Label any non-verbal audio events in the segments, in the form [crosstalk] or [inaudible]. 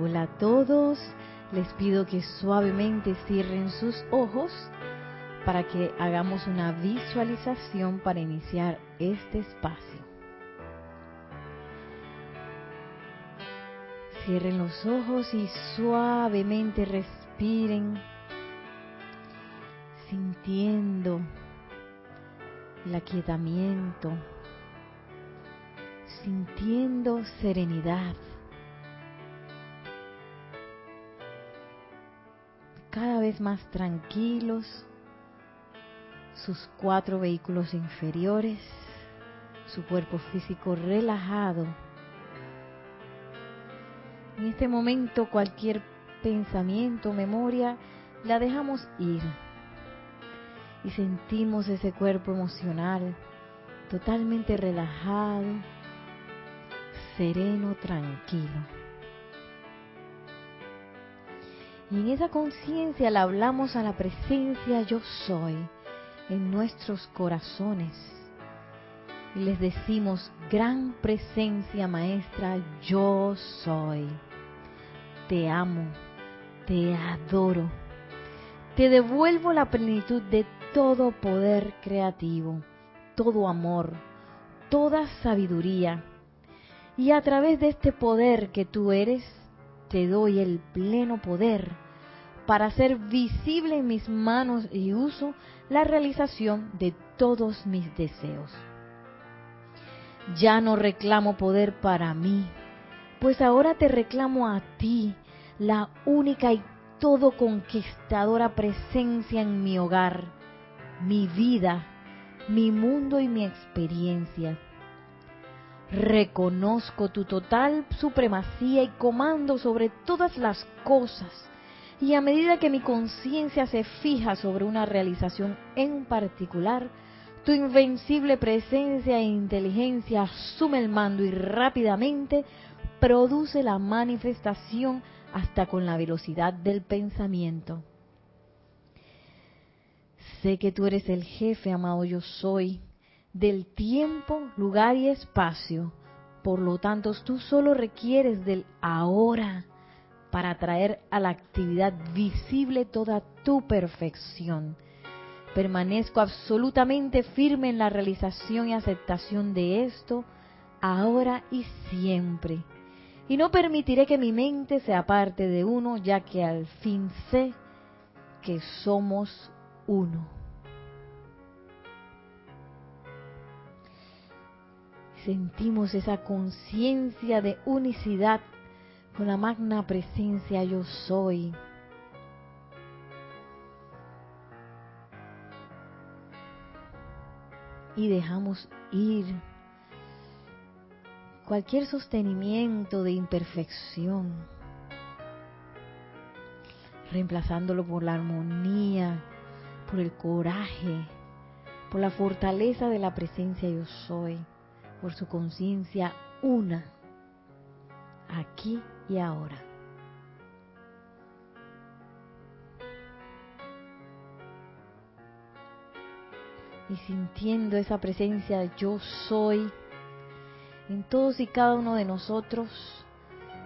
Hola a todos, les pido que suavemente cierren sus ojos para que hagamos una visualización para iniciar este espacio. Cierren los ojos y suavemente respiren, sintiendo el aquietamiento, sintiendo serenidad. Cada vez más tranquilos, sus cuatro vehículos inferiores, su cuerpo físico relajado. En este momento cualquier pensamiento, memoria, la dejamos ir y sentimos ese cuerpo emocional totalmente relajado, sereno, tranquilo. Y en esa conciencia le hablamos a la presencia yo soy en nuestros corazones. Y les decimos, gran presencia maestra, yo soy. Te amo, te adoro. Te devuelvo la plenitud de todo poder creativo, todo amor, toda sabiduría. Y a través de este poder que tú eres, te doy el pleno poder para hacer visible en mis manos y uso la realización de todos mis deseos. Ya no reclamo poder para mí, pues ahora te reclamo a ti, la única y todo conquistadora presencia en mi hogar, mi vida, mi mundo y mi experiencia. Reconozco tu total supremacía y comando sobre todas las cosas. Y a medida que mi conciencia se fija sobre una realización en particular, tu invencible presencia e inteligencia asume el mando y rápidamente produce la manifestación hasta con la velocidad del pensamiento. Sé que tú eres el jefe, amado yo soy, del tiempo, lugar y espacio. Por lo tanto, tú solo requieres del ahora para traer a la actividad visible toda tu perfección. Permanezco absolutamente firme en la realización y aceptación de esto, ahora y siempre. Y no permitiré que mi mente sea parte de uno, ya que al fin sé que somos uno. Sentimos esa conciencia de unicidad con la magna presencia yo soy. Y dejamos ir cualquier sostenimiento de imperfección, reemplazándolo por la armonía, por el coraje, por la fortaleza de la presencia yo soy, por su conciencia una, aquí y ahora. Y sintiendo esa presencia yo soy en todos y cada uno de nosotros,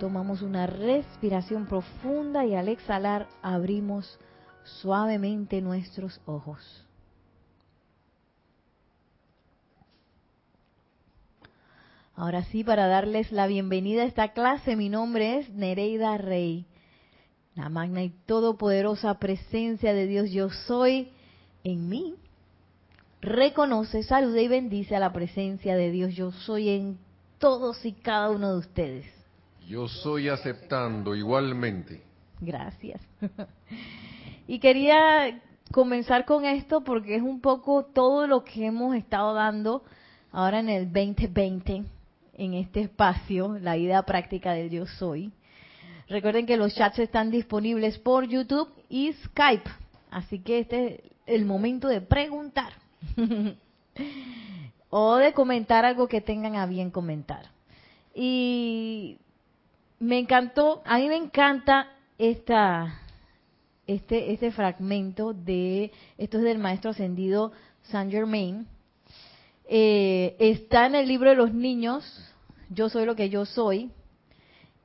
tomamos una respiración profunda y al exhalar abrimos suavemente nuestros ojos. Ahora sí, para darles la bienvenida a esta clase, mi nombre es Nereida Rey. La magna y todopoderosa presencia de Dios yo soy en mí. Reconoce, saluda y bendice a la presencia de Dios yo soy en todos y cada uno de ustedes. Yo soy aceptando igualmente. Gracias. [laughs] Y quería comenzar con esto porque es un poco todo lo que hemos estado dando ahora en el 2020, en este espacio, la idea práctica de Dios soy. Recuerden que los chats están disponibles por YouTube y Skype, así que este es el momento de preguntar [laughs] o de comentar algo que tengan a bien comentar. Y me encantó, a mí me encanta esta este, este fragmento de, esto es del maestro ascendido Saint Germain, eh, está en el libro de los niños, Yo soy lo que yo soy,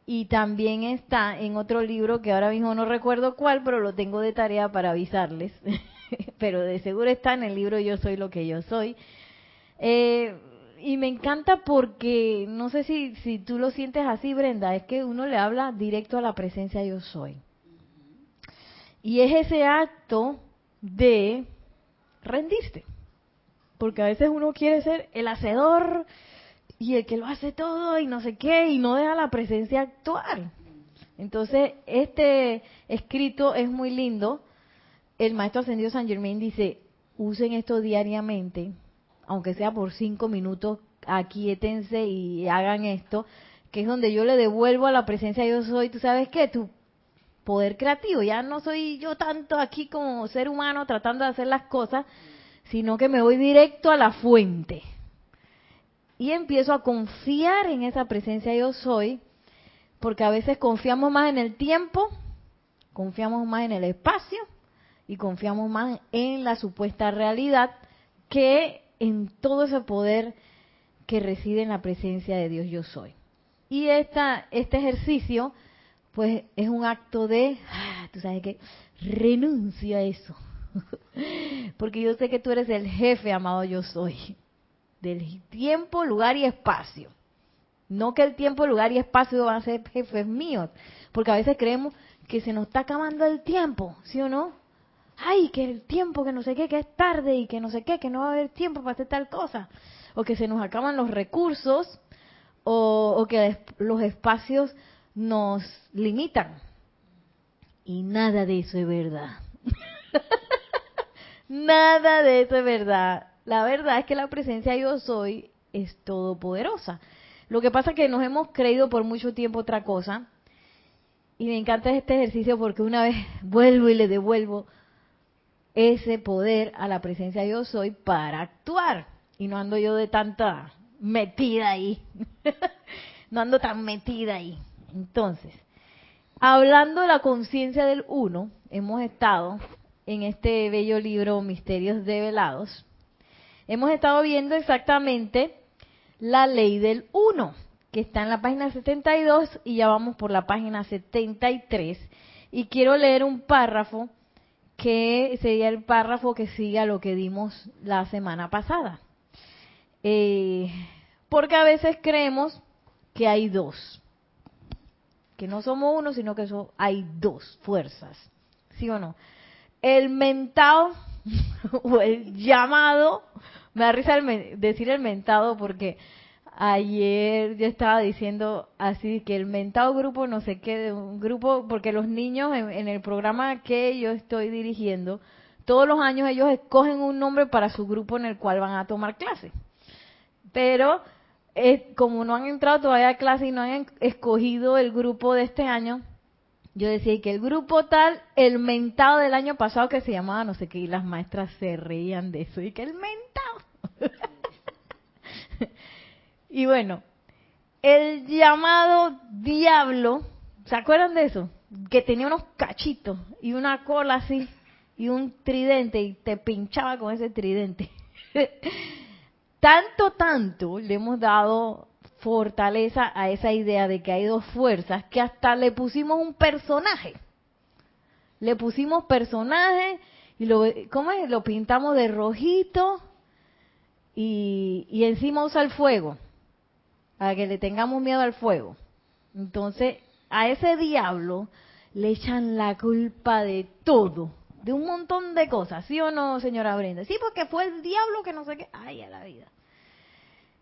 y también está en otro libro que ahora mismo no recuerdo cuál, pero lo tengo de tarea para avisarles. [laughs] pero de seguro está en el libro Yo soy lo que yo soy. Eh, y me encanta porque, no sé si, si tú lo sientes así, Brenda, es que uno le habla directo a la presencia yo soy. Y es ese acto de rendirse. Porque a veces uno quiere ser el hacedor y el que lo hace todo y no sé qué y no deja la presencia actuar. Entonces, este escrito es muy lindo. El maestro ascendido San Germain dice, usen esto diariamente, aunque sea por cinco minutos, aquíétense y hagan esto, que es donde yo le devuelvo a la presencia yo soy, tú sabes qué, tu poder creativo, ya no soy yo tanto aquí como ser humano tratando de hacer las cosas, sino que me voy directo a la fuente y empiezo a confiar en esa presencia yo soy, porque a veces confiamos más en el tiempo, confiamos más en el espacio y confiamos más en la supuesta realidad que en todo ese poder que reside en la presencia de Dios yo soy. Y esta, este ejercicio, pues es un acto de, ah, tú sabes que, renuncia a eso. [laughs] Porque yo sé que tú eres el jefe, amado yo soy del tiempo, lugar y espacio. No que el tiempo, lugar y espacio van a ser jefes míos, porque a veces creemos que se nos está acabando el tiempo, ¿sí o no? Ay, que el tiempo, que no sé qué, que es tarde y que no sé qué, que no va a haber tiempo para hacer tal cosa. O que se nos acaban los recursos o, o que los espacios nos limitan. Y nada de eso es verdad. [laughs] nada de eso es verdad. La verdad es que la presencia yo soy es todopoderosa. Lo que pasa es que nos hemos creído por mucho tiempo otra cosa. Y me encanta este ejercicio porque una vez [laughs] vuelvo y le devuelvo ese poder a la presencia yo soy para actuar. Y no ando yo de tanta metida ahí. [laughs] no ando tan metida ahí. Entonces, hablando de la conciencia del uno, hemos estado en este bello libro Misterios Develados hemos estado viendo exactamente la ley del 1, que está en la página 72 y ya vamos por la página 73. Y quiero leer un párrafo que sería el párrafo que sigue a lo que dimos la semana pasada. Eh, porque a veces creemos que hay dos, que no somos uno, sino que hay dos fuerzas, ¿sí o no? El mentado [laughs] o el llamado me da risa decir el mentado porque ayer yo estaba diciendo así que el mentado grupo no sé qué, de un grupo, porque los niños en, el programa que yo estoy dirigiendo, todos los años ellos escogen un nombre para su grupo en el cual van a tomar clase. Pero como no han entrado todavía a clase y no han escogido el grupo de este año, yo decía que el grupo tal, el mentado del año pasado que se llamaba no sé qué, y las maestras se reían de eso, y que el mentado. [laughs] y bueno, el llamado diablo, ¿se acuerdan de eso? Que tenía unos cachitos y una cola así y un tridente y te pinchaba con ese tridente. [laughs] tanto, tanto le hemos dado fortaleza a esa idea de que hay dos fuerzas que hasta le pusimos un personaje. Le pusimos personaje y lo, ¿cómo es? Lo pintamos de rojito y, encima usa el fuego, para que le tengamos miedo al fuego. Entonces, a ese diablo le echan la culpa de todo, de un montón de cosas, ¿sí o no, señora Brenda? Sí, porque fue el diablo que no sé qué, ay, a la vida.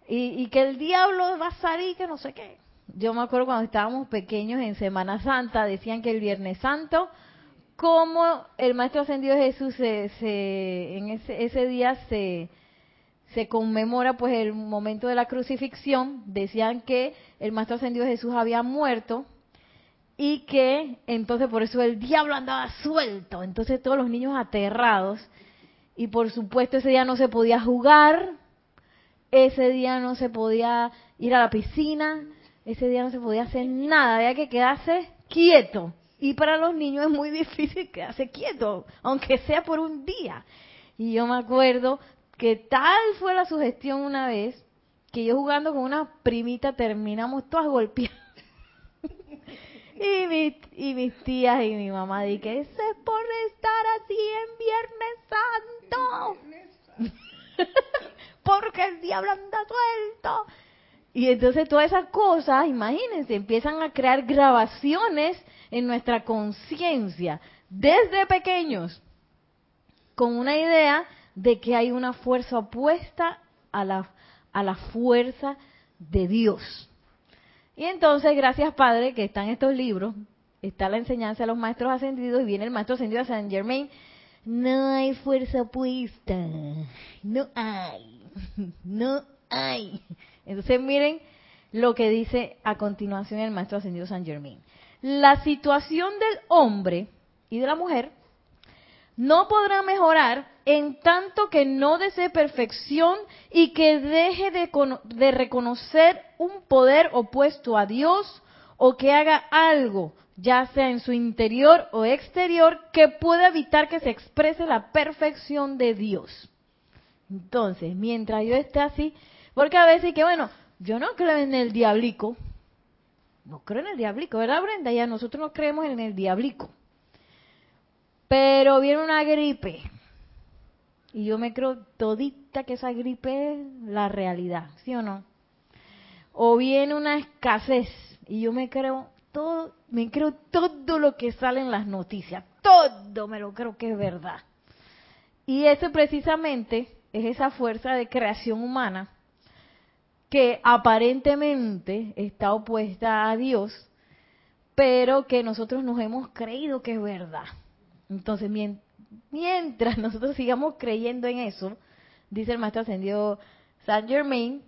Y, y que el diablo va a salir, que no sé qué. Yo me acuerdo cuando estábamos pequeños en Semana Santa, decían que el Viernes Santo, como el Maestro Ascendido Jesús se, se, en ese, ese día se, se conmemora pues el momento de la crucifixión, decían que el Maestro Ascendido Jesús había muerto y que entonces por eso el diablo andaba suelto, entonces todos los niños aterrados y por supuesto ese día no se podía jugar, ese día no se podía ir a la piscina, ese día no se podía hacer nada, había que quedarse quieto. Y para los niños es muy difícil quedarse quieto, aunque sea por un día. Y yo me acuerdo que tal fue la sugestión una vez que yo jugando con una primita terminamos todas golpeadas. y, mis, y mis tías y mi mamá dije, ese es por estar así en Viernes Santo. Porque el diablo anda suelto. Y entonces todas esas cosas, imagínense, empiezan a crear grabaciones en nuestra conciencia desde pequeños con una idea de que hay una fuerza opuesta a la, a la fuerza de Dios. Y entonces, gracias Padre, que están estos libros, está la enseñanza de los maestros ascendidos y viene el maestro ascendido de Saint Germain. No hay fuerza opuesta, no hay, [laughs] no hay. Entonces miren lo que dice a continuación el maestro ascendido Saint Germain. La situación del hombre y de la mujer no podrá mejorar en tanto que no desee perfección y que deje de, de, reconocer un poder opuesto a Dios o que haga algo, ya sea en su interior o exterior, que pueda evitar que se exprese la perfección de Dios. Entonces, mientras yo esté así, porque a veces que bueno, yo no creo en el diablico, no creo en el diablico, ¿verdad Brenda? Ya nosotros no creemos en el diablico. Pero viene una gripe. Y yo me creo todita que esa gripe es la realidad, ¿sí o no? O viene una escasez y yo me creo todo, me creo todo lo que sale en las noticias, todo me lo creo que es verdad. Y eso precisamente es esa fuerza de creación humana que aparentemente está opuesta a Dios, pero que nosotros nos hemos creído que es verdad. Entonces, mientras nosotros sigamos creyendo en eso, dice el maestro ascendido Saint Germain,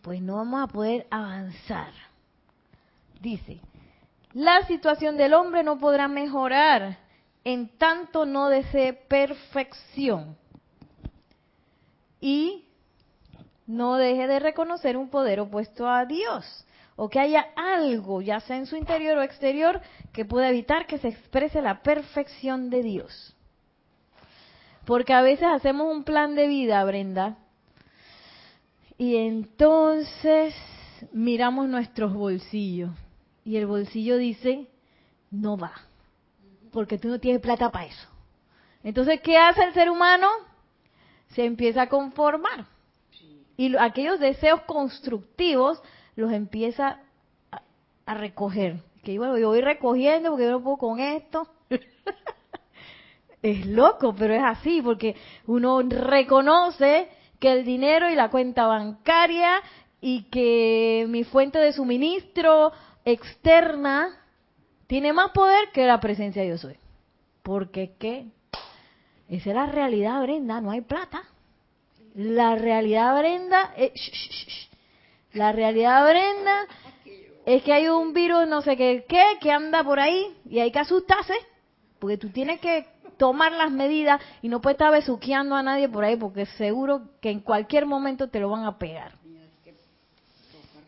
pues no vamos a poder avanzar. Dice, la situación del hombre no podrá mejorar en tanto no desee perfección y no deje de reconocer un poder opuesto a Dios o que haya algo, ya sea en su interior o exterior, que pueda evitar que se exprese la perfección de Dios. Porque a veces hacemos un plan de vida, Brenda, y entonces miramos nuestros bolsillos y el bolsillo dice, no va, porque tú no tienes plata para eso. Entonces, ¿qué hace el ser humano? Se empieza a conformar. Y aquellos deseos constructivos los empieza a, recoger. Que bueno, yo voy recogiendo porque yo no puedo con esto. [laughs] es loco, pero es así, porque uno reconoce que el dinero y la cuenta bancaria y que mi fuente de suministro externa tiene más poder que la presencia de yo soy. Porque qué? Esa es la realidad, Brenda, no hay plata. La realidad, Brenda, es, la realidad, Brenda, es que hay un virus no sé qué, qué que anda por ahí y hay que asustarse, porque tú tienes que tomar las medidas y no puedes estar besuqueando a nadie por ahí, porque seguro que en cualquier momento te lo van a pegar.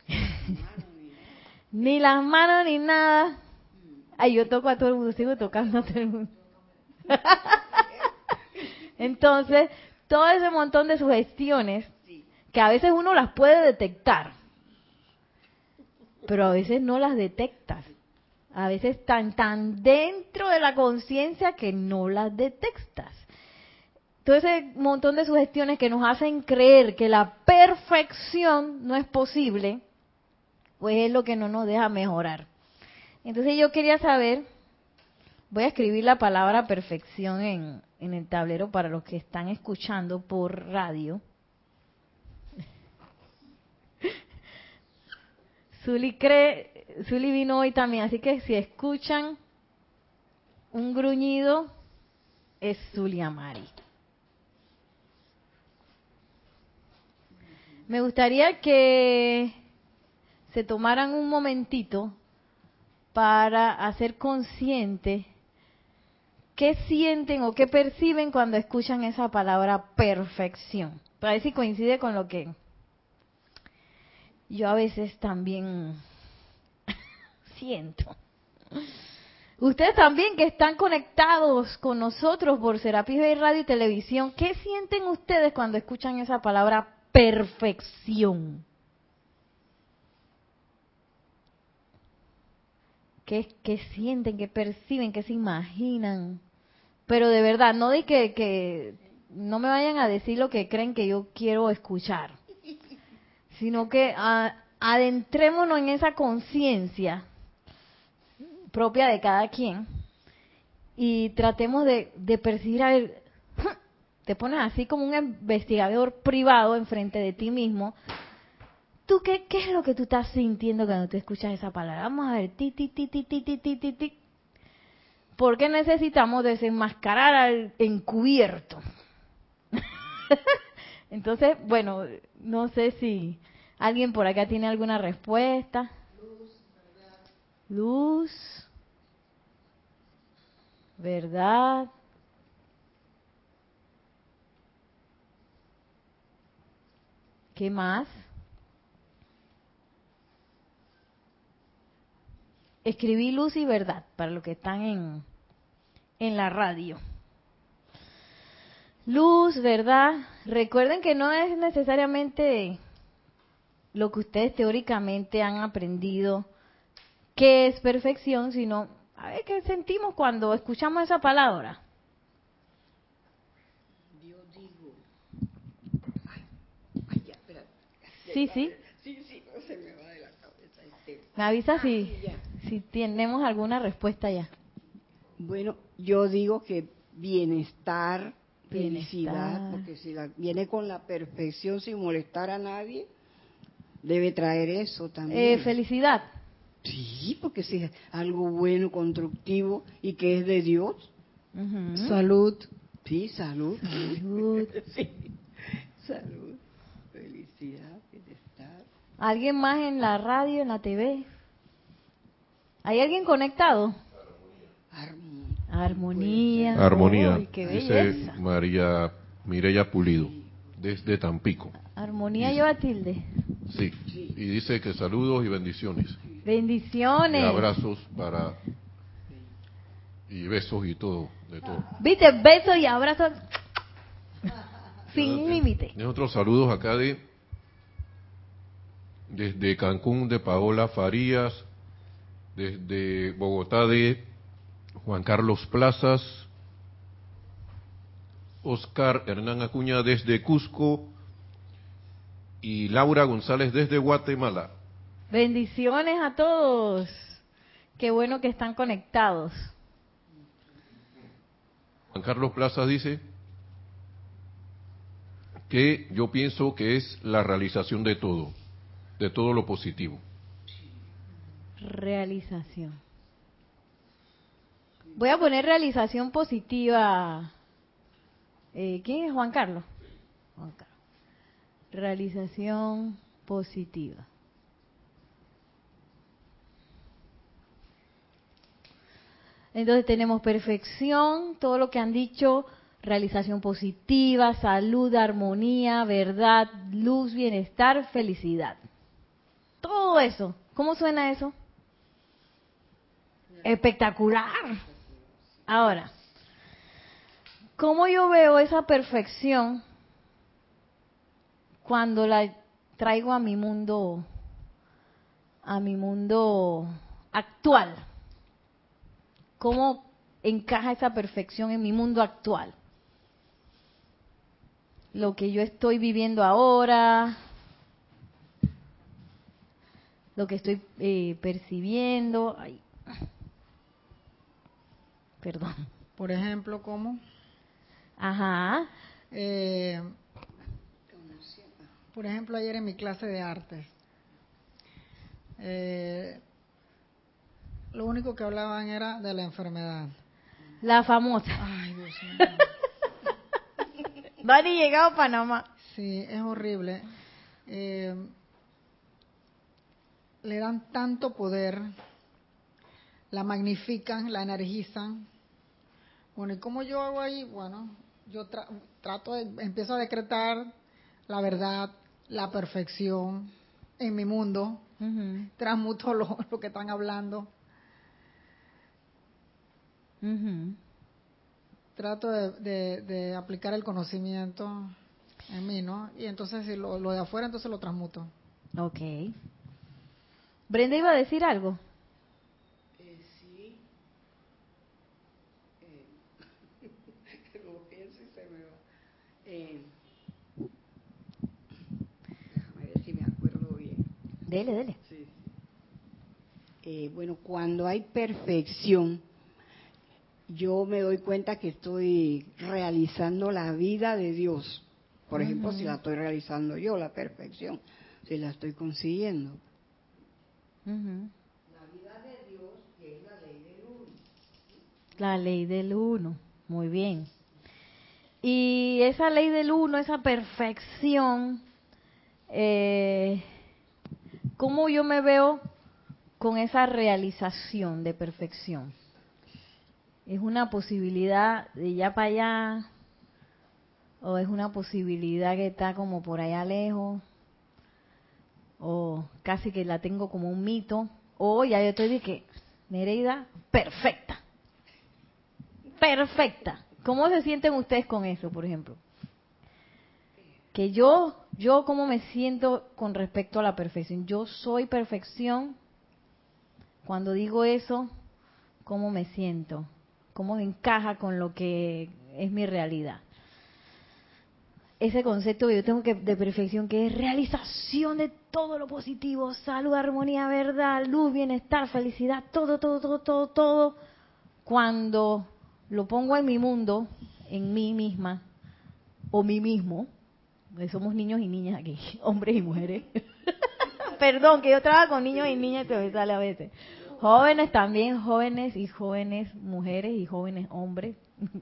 [laughs] ni las manos ni nada. Ay, yo toco a todo el mundo, sigo tocando a todo el mundo. [laughs] Entonces, todo ese montón de sugestiones que a veces uno las puede detectar, pero a veces no las detectas. A veces están tan dentro de la conciencia que no las detectas. Todo ese montón de sugestiones que nos hacen creer que la perfección no es posible, pues es lo que no nos deja mejorar. Entonces yo quería saber, voy a escribir la palabra perfección en, en el tablero para los que están escuchando por radio. [laughs] Zuli cree, Zuli vino hoy también, así que si escuchan un gruñido, es Zuli Amari. Me gustaría que se tomaran un momentito para hacer consciente qué sienten o qué perciben cuando escuchan esa palabra perfección. Para ver si coincide con lo que yo a veces también [laughs] siento. Ustedes también que están conectados con nosotros por Serapis Bay Radio y Televisión, ¿qué sienten ustedes cuando escuchan esa palabra perfección? qué, qué sienten, qué perciben, qué se imaginan. Pero de verdad, no de que, que no me vayan a decir lo que creen que yo quiero escuchar, sino que adentrémonos en esa conciencia propia de cada quien y tratemos de, de percibir, a ver, [laughs] te pones así como un investigador privado enfrente de ti mismo. ¿Tú qué, qué es lo que tú estás sintiendo cuando tú escuchas esa palabra? Vamos a ver, ti, ti, ti, ti, ti, ti, ti, ti, ti. ¿Por qué necesitamos desenmascarar al encubierto? [laughs] Entonces, bueno, no sé si alguien por acá tiene alguna respuesta. Luz, verdad. Luz, verdad. ¿Qué más? Escribí luz y verdad para los que están en, en la radio. Luz, verdad. Recuerden que no es necesariamente lo que ustedes teóricamente han aprendido que es perfección, sino a ver qué sentimos cuando escuchamos esa palabra. Sí, sí. Sí, sí, no se me va de la cabeza Me avisa ah, si, si tenemos alguna respuesta ya. Bueno, yo digo que bienestar, felicidad, porque si la, viene con la perfección sin molestar a nadie, debe traer eso también. Eh, felicidad. Sí, porque si es algo bueno, constructivo y que es de Dios. Salud. Sí, salud. Salud. [laughs] sí. Salud. Felicidad. ¿Alguien más en la radio, en la TV? ¿Hay alguien conectado? Armonía. Armonía. Dice María Mireya Pulido, desde Tampico. Armonía lleva tilde. Sí. Y dice que saludos y bendiciones. Bendiciones. Y abrazos para y besos y todo, de todo. ¿Viste? Besos y abrazos sin límite. Otros saludos acá de desde Cancún de Paola Farías, desde Bogotá de Juan Carlos Plazas, Oscar Hernán Acuña desde Cusco y Laura González desde Guatemala. Bendiciones a todos. Qué bueno que están conectados. Juan Carlos Plazas dice que yo pienso que es la realización de todo de todo lo positivo. Realización. Voy a poner realización positiva. Eh, ¿Quién es Juan Carlos? Juan Carlos. Realización positiva. Entonces tenemos perfección, todo lo que han dicho, realización positiva, salud, armonía, verdad, luz, bienestar, felicidad. Todo eso. ¿Cómo suena eso? Espectacular. Ahora, ¿cómo yo veo esa perfección cuando la traigo a mi mundo, a mi mundo actual? ¿Cómo encaja esa perfección en mi mundo actual? Lo que yo estoy viviendo ahora, lo que estoy eh, percibiendo. Ay. Perdón. Por ejemplo, ¿cómo? Ajá. Eh, por ejemplo, ayer en mi clase de artes, eh, lo único que hablaban era de la enfermedad. La famosa. Ay, Dios mío. [laughs] Dani llegado a Panamá. Sí, es horrible. Eh, le dan tanto poder, la magnifican, la energizan. Bueno, ¿y cómo yo hago ahí? Bueno, yo trato de, empiezo a decretar la verdad, la perfección en mi mundo, transmuto lo, [laughs] lo, que están hablando. Trato de, de, aplicar el conocimiento en mí, ¿no? Y entonces si lo, lo de afuera, entonces lo transmuto. Ok. Brenda iba a decir algo. Eh, sí. Eh, lo pienso y se me va. Eh, déjame ver si me acuerdo bien. Dele, dele. Sí. Eh, bueno, cuando hay perfección, yo me doy cuenta que estoy realizando la vida de Dios. Por ejemplo, si la estoy realizando yo, la perfección, si la estoy consiguiendo. La vida de Dios, que es la ley del uno. La ley del uno. Muy bien. Y esa ley del uno, esa perfección, eh, ¿cómo yo me veo con esa realización de perfección? ¿Es una posibilidad de ya para allá? ¿O es una posibilidad que está como por allá lejos? ¿O casi que la tengo como un mito? ¿O ya yo estoy de que, Nereida, perfecta? perfecta. ¿Cómo se sienten ustedes con eso, por ejemplo? Que yo, yo cómo me siento con respecto a la perfección. Yo soy perfección. Cuando digo eso, ¿cómo me siento? ¿Cómo encaja con lo que es mi realidad? Ese concepto que yo tengo que de perfección, que es realización de todo lo positivo, salud, armonía, verdad, luz, bienestar, felicidad, todo, todo, todo, todo, todo. Cuando lo pongo en mi mundo, en mí misma, o mí mismo, somos niños y niñas aquí, [laughs] hombres y mujeres. [laughs] Perdón, que yo trabajo con niños y niñas se me sale a veces. Jóvenes también, jóvenes y jóvenes mujeres y jóvenes hombres. [laughs]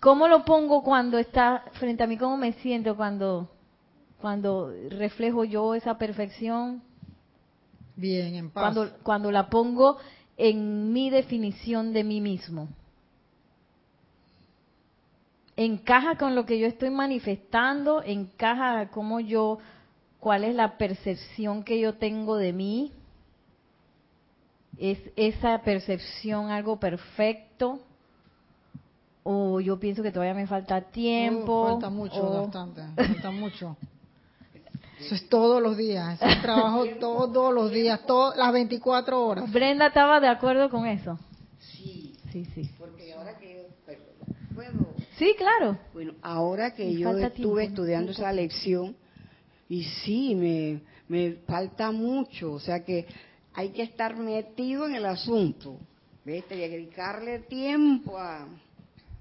¿Cómo lo pongo cuando está frente a mí? ¿Cómo me siento cuando, cuando reflejo yo esa perfección? Bien, en paz. Cuando, cuando la pongo en mi definición de mí mismo. Encaja con lo que yo estoy manifestando, encaja cómo yo, cuál es la percepción que yo tengo de mí. ¿Es esa percepción algo perfecto? ¿O yo pienso que todavía me falta tiempo? Oh, falta mucho, o- bastante. Falta mucho. Eso es todos los días. Eso es trabajo [laughs] todos los días, todas las 24 horas. Brenda estaba de acuerdo con eso. Sí, Sí, sí. porque ahora que yo perdón, puedo Sí, claro. Bueno, ahora que Me yo estuve estudiando esa lección, y sí, me, me falta mucho, o sea que hay que estar metido en el asunto, ¿ves? Que dedicarle tiempo a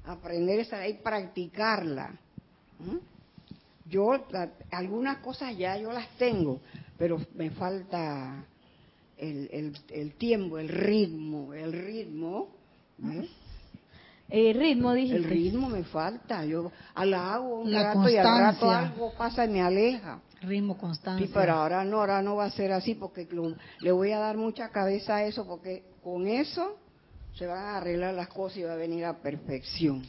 aprender esa ley, practicarla. ¿m? Yo, la- algunas cosas ya yo las tengo, pero me falta el, el, el tiempo, el ritmo, el ritmo, ¿ves? El ritmo, dijiste. El ritmo me falta. Yo la hago un La rato y al rato algo pasa y me aleja. Ritmo, constancia. Sí, pero ahora no, ahora no va a ser así porque lo- le voy a dar mucha cabeza a eso porque con eso se van a arreglar las cosas y va a venir a perfección.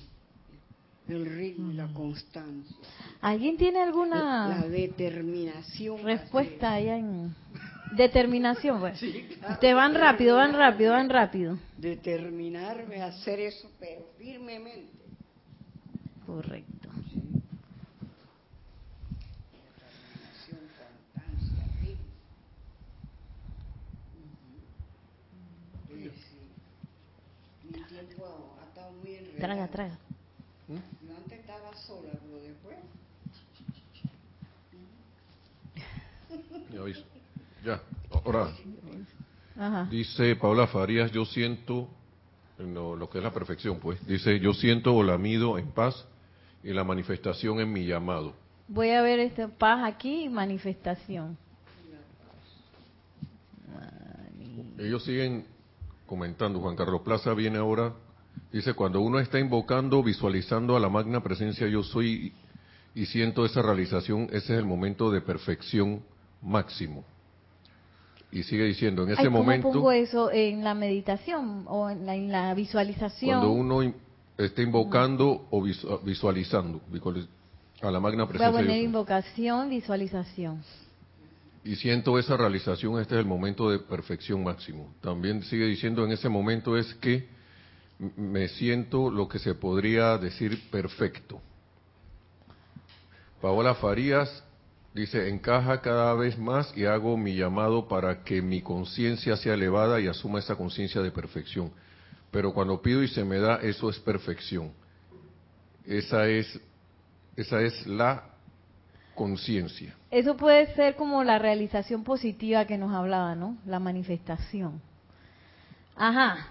El ritmo y la constancia. ¿Alguien tiene alguna la determinación. va a respuesta allá en determinación? Pues. Ustedes van rápido, van rápido, van rápido. Determinarme a hacer eso, pero firmemente. Correcto. Sí, sí. Mi tiempo ha estado muy enredado. Traga, traga. Yo antes estaba sola, pero después... Ya, aviso. Ya, ahora Ajá. dice Paula Farías, yo siento, en lo, lo que es la perfección, pues, dice, yo siento o la mido en paz y la manifestación en mi llamado. Voy a ver este paz aquí y manifestación. Ellos siguen comentando, Juan Carlos Plaza viene ahora, dice, cuando uno está invocando, visualizando a la magna presencia yo soy y siento esa realización, ese es el momento de perfección máximo. Y sigue diciendo, en ese Ay, ¿Cómo momento, pongo eso en la meditación o en la, en la visualización? cuando uno está invocando o visu- visualizando visualiz- a la magna Voy a presencia poner invocación, visualización. y siento esa realización, este es el momento de perfección máximo. También sigue diciendo en ese momento es que me siento lo que se podría decir perfecto. Paola Farías dice, encaja cada vez más y hago mi llamado para que mi conciencia sea elevada y asuma esa conciencia de perfección. Pero cuando pido y se me da, eso es perfección. Esa es, esa es la conciencia. Eso puede ser como la realización positiva que nos hablaba, ¿no? La manifestación. Ajá.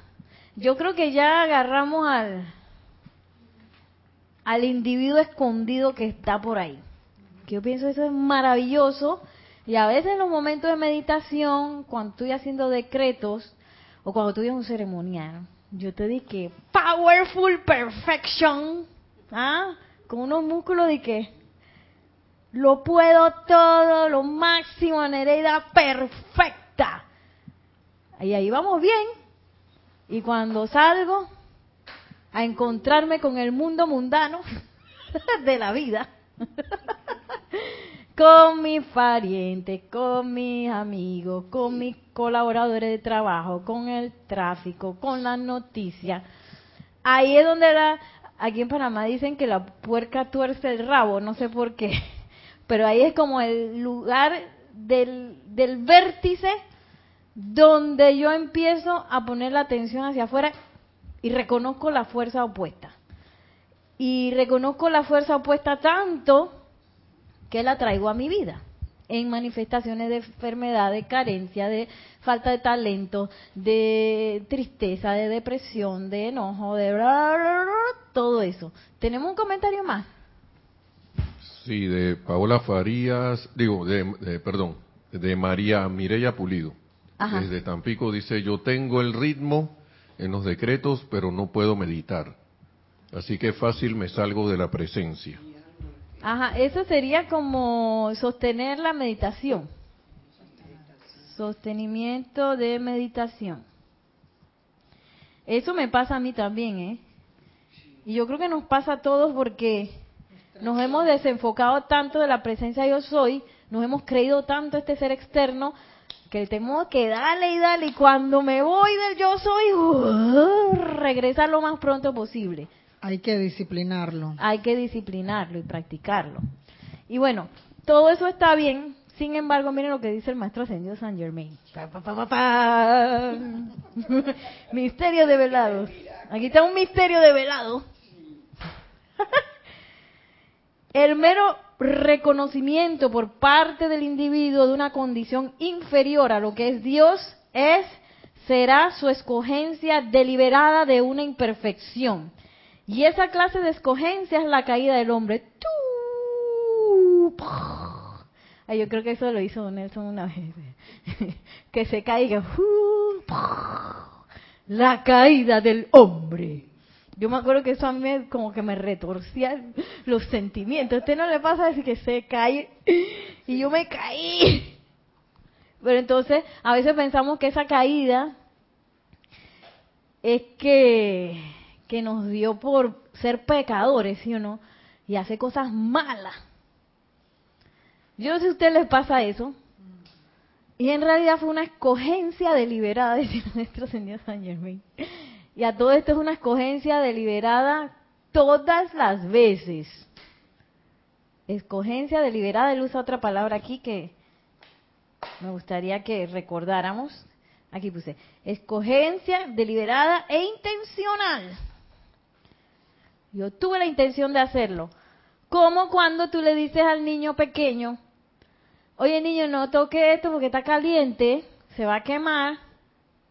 Yo creo que ya agarramos al, al individuo escondido que está por ahí. Que yo pienso eso es maravilloso. Y a veces en los momentos de meditación, cuando estoy haciendo decretos, o cuando estoy en un ceremonial, yo te dije, powerful perfection, ¿ah? Con unos músculos de que lo puedo todo, lo máximo, Nereida perfecta. Y ahí vamos bien. Y cuando salgo a encontrarme con el mundo mundano [laughs] de la vida, con mis parientes, con mis amigos, con mis colaboradores de trabajo, con el tráfico, con las noticias. Ahí es donde la, aquí en Panamá dicen que la puerca tuerce el rabo, no sé por qué [laughs] pero ahí es como el lugar del, del vértice donde yo empiezo a poner la atención hacia afuera y reconozco la fuerza opuesta. Y reconozco la fuerza opuesta tanto que la traigo a mi vida en manifestaciones de enfermedad, de carencia, de falta de talento, de tristeza, de depresión, de enojo, de todo eso. ¿Tenemos un comentario más? Sí, de Paola Farías, digo, de, perdón, de María Mireya Pulido. Desde Tampico dice, yo tengo el ritmo en los decretos, pero no puedo meditar. Así que fácil me salgo de la presencia. Ajá, eso sería como sostener la meditación. Sostenimiento de meditación. Eso me pasa a mí también, ¿eh? Y yo creo que nos pasa a todos porque nos hemos desenfocado tanto de la presencia yo soy, nos hemos creído tanto este ser externo, que tengo que darle y darle, y cuando me voy del yo soy, uh, regresar lo más pronto posible. Hay que disciplinarlo. Hay que disciplinarlo y practicarlo. Y bueno, todo eso está bien, sin embargo, miren lo que dice el maestro ascendido San Germain. [laughs] misterio de velado. Aquí está un misterio de velado. [laughs] El mero reconocimiento por parte del individuo de una condición inferior a lo que es Dios es será su escogencia deliberada de una imperfección. Y esa clase de escogencia es la caída del hombre. Ay, yo creo que eso lo hizo Nelson una vez. [laughs] que se caiga. La caída del hombre. Yo me acuerdo que eso a mí como que me retorcía los sentimientos. ¿A usted no le pasa decir que se cae [gasps] y yo me caí? Pero entonces a veces pensamos que esa caída es que, que nos dio por ser pecadores, ¿sí o no? Y hace cosas malas. Yo no sé si a usted les pasa eso. Y en realidad fue una escogencia deliberada, [laughs] decía nuestro Señor San Germain y a todo esto es una escogencia deliberada todas las veces. Escogencia deliberada, él usa otra palabra aquí que me gustaría que recordáramos. Aquí puse, escogencia deliberada e intencional. Yo tuve la intención de hacerlo. Como cuando tú le dices al niño pequeño, oye niño, no toque esto porque está caliente, se va a quemar.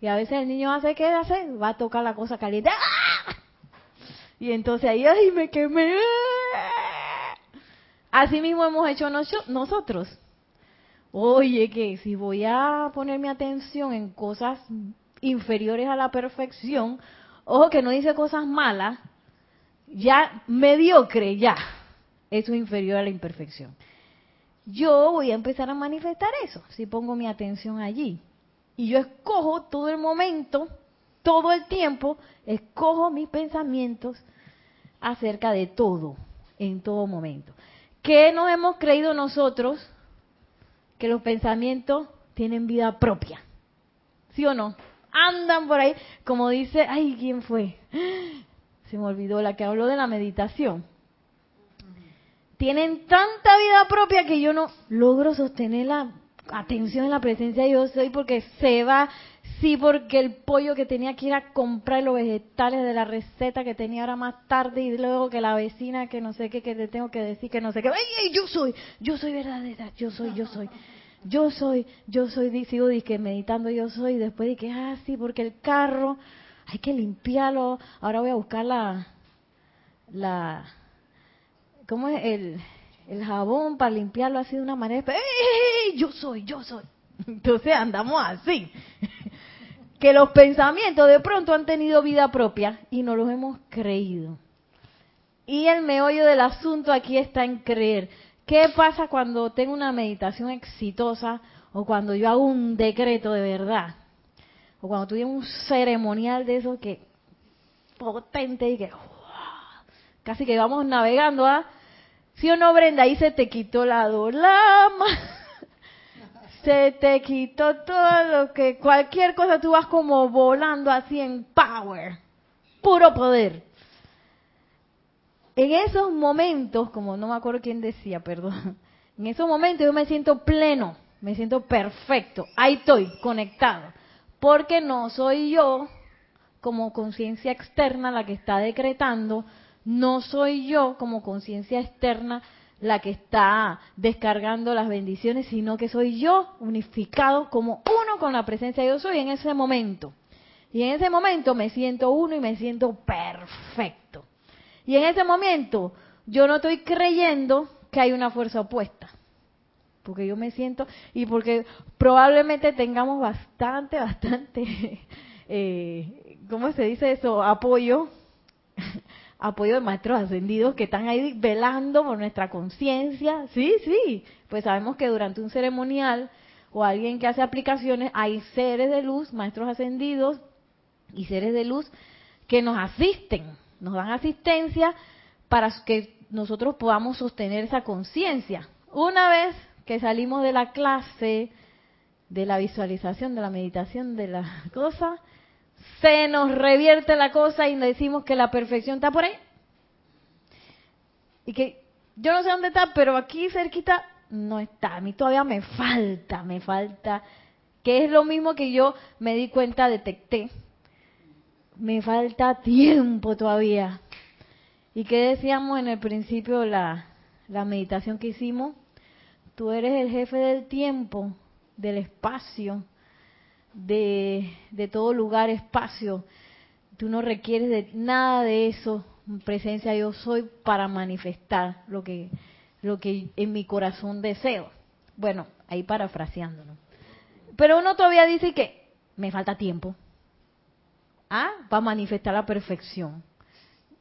Y a veces el niño hace, ¿qué hace? Va a tocar la cosa caliente. ¡Ah! Y entonces ahí, ¡ay, me quemé! Así mismo hemos hecho nosotros. Oye, que si voy a poner mi atención en cosas inferiores a la perfección, ojo que no dice cosas malas, ya mediocre, ya, eso es inferior a la imperfección. Yo voy a empezar a manifestar eso, si pongo mi atención allí. Y yo escojo todo el momento, todo el tiempo, escojo mis pensamientos acerca de todo, en todo momento. ¿Qué nos hemos creído nosotros? Que los pensamientos tienen vida propia. ¿Sí o no? Andan por ahí, como dice, ay, ¿quién fue? Se me olvidó la que habló de la meditación. tienen tanta vida propia que yo no logro sostener la atención en la presencia de yo soy porque se va, sí porque el pollo que tenía que ir a comprar los vegetales de la receta que tenía ahora más tarde y luego que la vecina que no sé qué, que te tengo que decir que no sé qué, ¡ay, yo soy! Yo soy verdadera, yo soy, yo soy. Yo soy, yo soy, sigo que meditando yo soy, y después dije, ah, sí, porque el carro hay que limpiarlo, ahora voy a buscar la, la, ¿cómo es? El, el jabón para limpiarlo así de una manera, ¡Ey, yo soy, yo soy. [laughs] Entonces andamos así. [laughs] Que los pensamientos de pronto han tenido vida propia y no los hemos creído. Y el meollo del asunto aquí está en creer. ¿Qué pasa cuando tengo una meditación exitosa o cuando yo hago un decreto de verdad? O cuando tuve un ceremonial de eso que potente y que casi que vamos navegando a... ¿ah? ¿Sí o no? Ahí se te quitó la dolama, [laughs] se te quitó todo lo que, cualquier cosa, tú vas como volando así en power, puro poder. En esos momentos, como no me acuerdo quién decía, perdón, [laughs] en esos momentos yo me siento pleno, me siento perfecto, ahí estoy, conectado, porque no soy yo como conciencia externa la que está decretando, no soy yo como conciencia externa la que está descargando las bendiciones, sino que soy yo unificado como uno con la presencia de yo soy en ese momento. Y en ese momento me siento uno y me siento perfecto. Y en ese momento yo no estoy creyendo que hay una fuerza opuesta. Porque yo me siento, y porque probablemente tengamos bastante, bastante, [laughs] eh, ¿cómo se dice eso? Apoyo [laughs] apoyo de maestros ascendidos que están ahí velando por nuestra conciencia. Sí, sí, pues sabemos que durante un ceremonial o alguien que hace aplicaciones hay seres de luz, maestros ascendidos y seres de luz que nos asisten, nos dan asistencia para que nosotros podamos sostener esa conciencia. Una vez que salimos de la clase, de la visualización, de la meditación, de la [laughs] cosa, se nos revierte la cosa y decimos que la perfección está por ahí. Y que yo no sé dónde está, pero aquí cerquita no está. A mí todavía me falta, me falta. Que es lo mismo que yo me di cuenta, detecté. Me falta tiempo todavía. ¿Y qué decíamos en el principio la, la meditación que hicimos? Tú eres el jefe del tiempo, del espacio, de, de todo lugar, espacio. Tú no requieres de nada de eso, presencia yo soy, para manifestar lo que, lo que en mi corazón deseo. Bueno, ahí parafraseándolo. Pero uno todavía dice que me falta tiempo. Ah, para manifestar la perfección.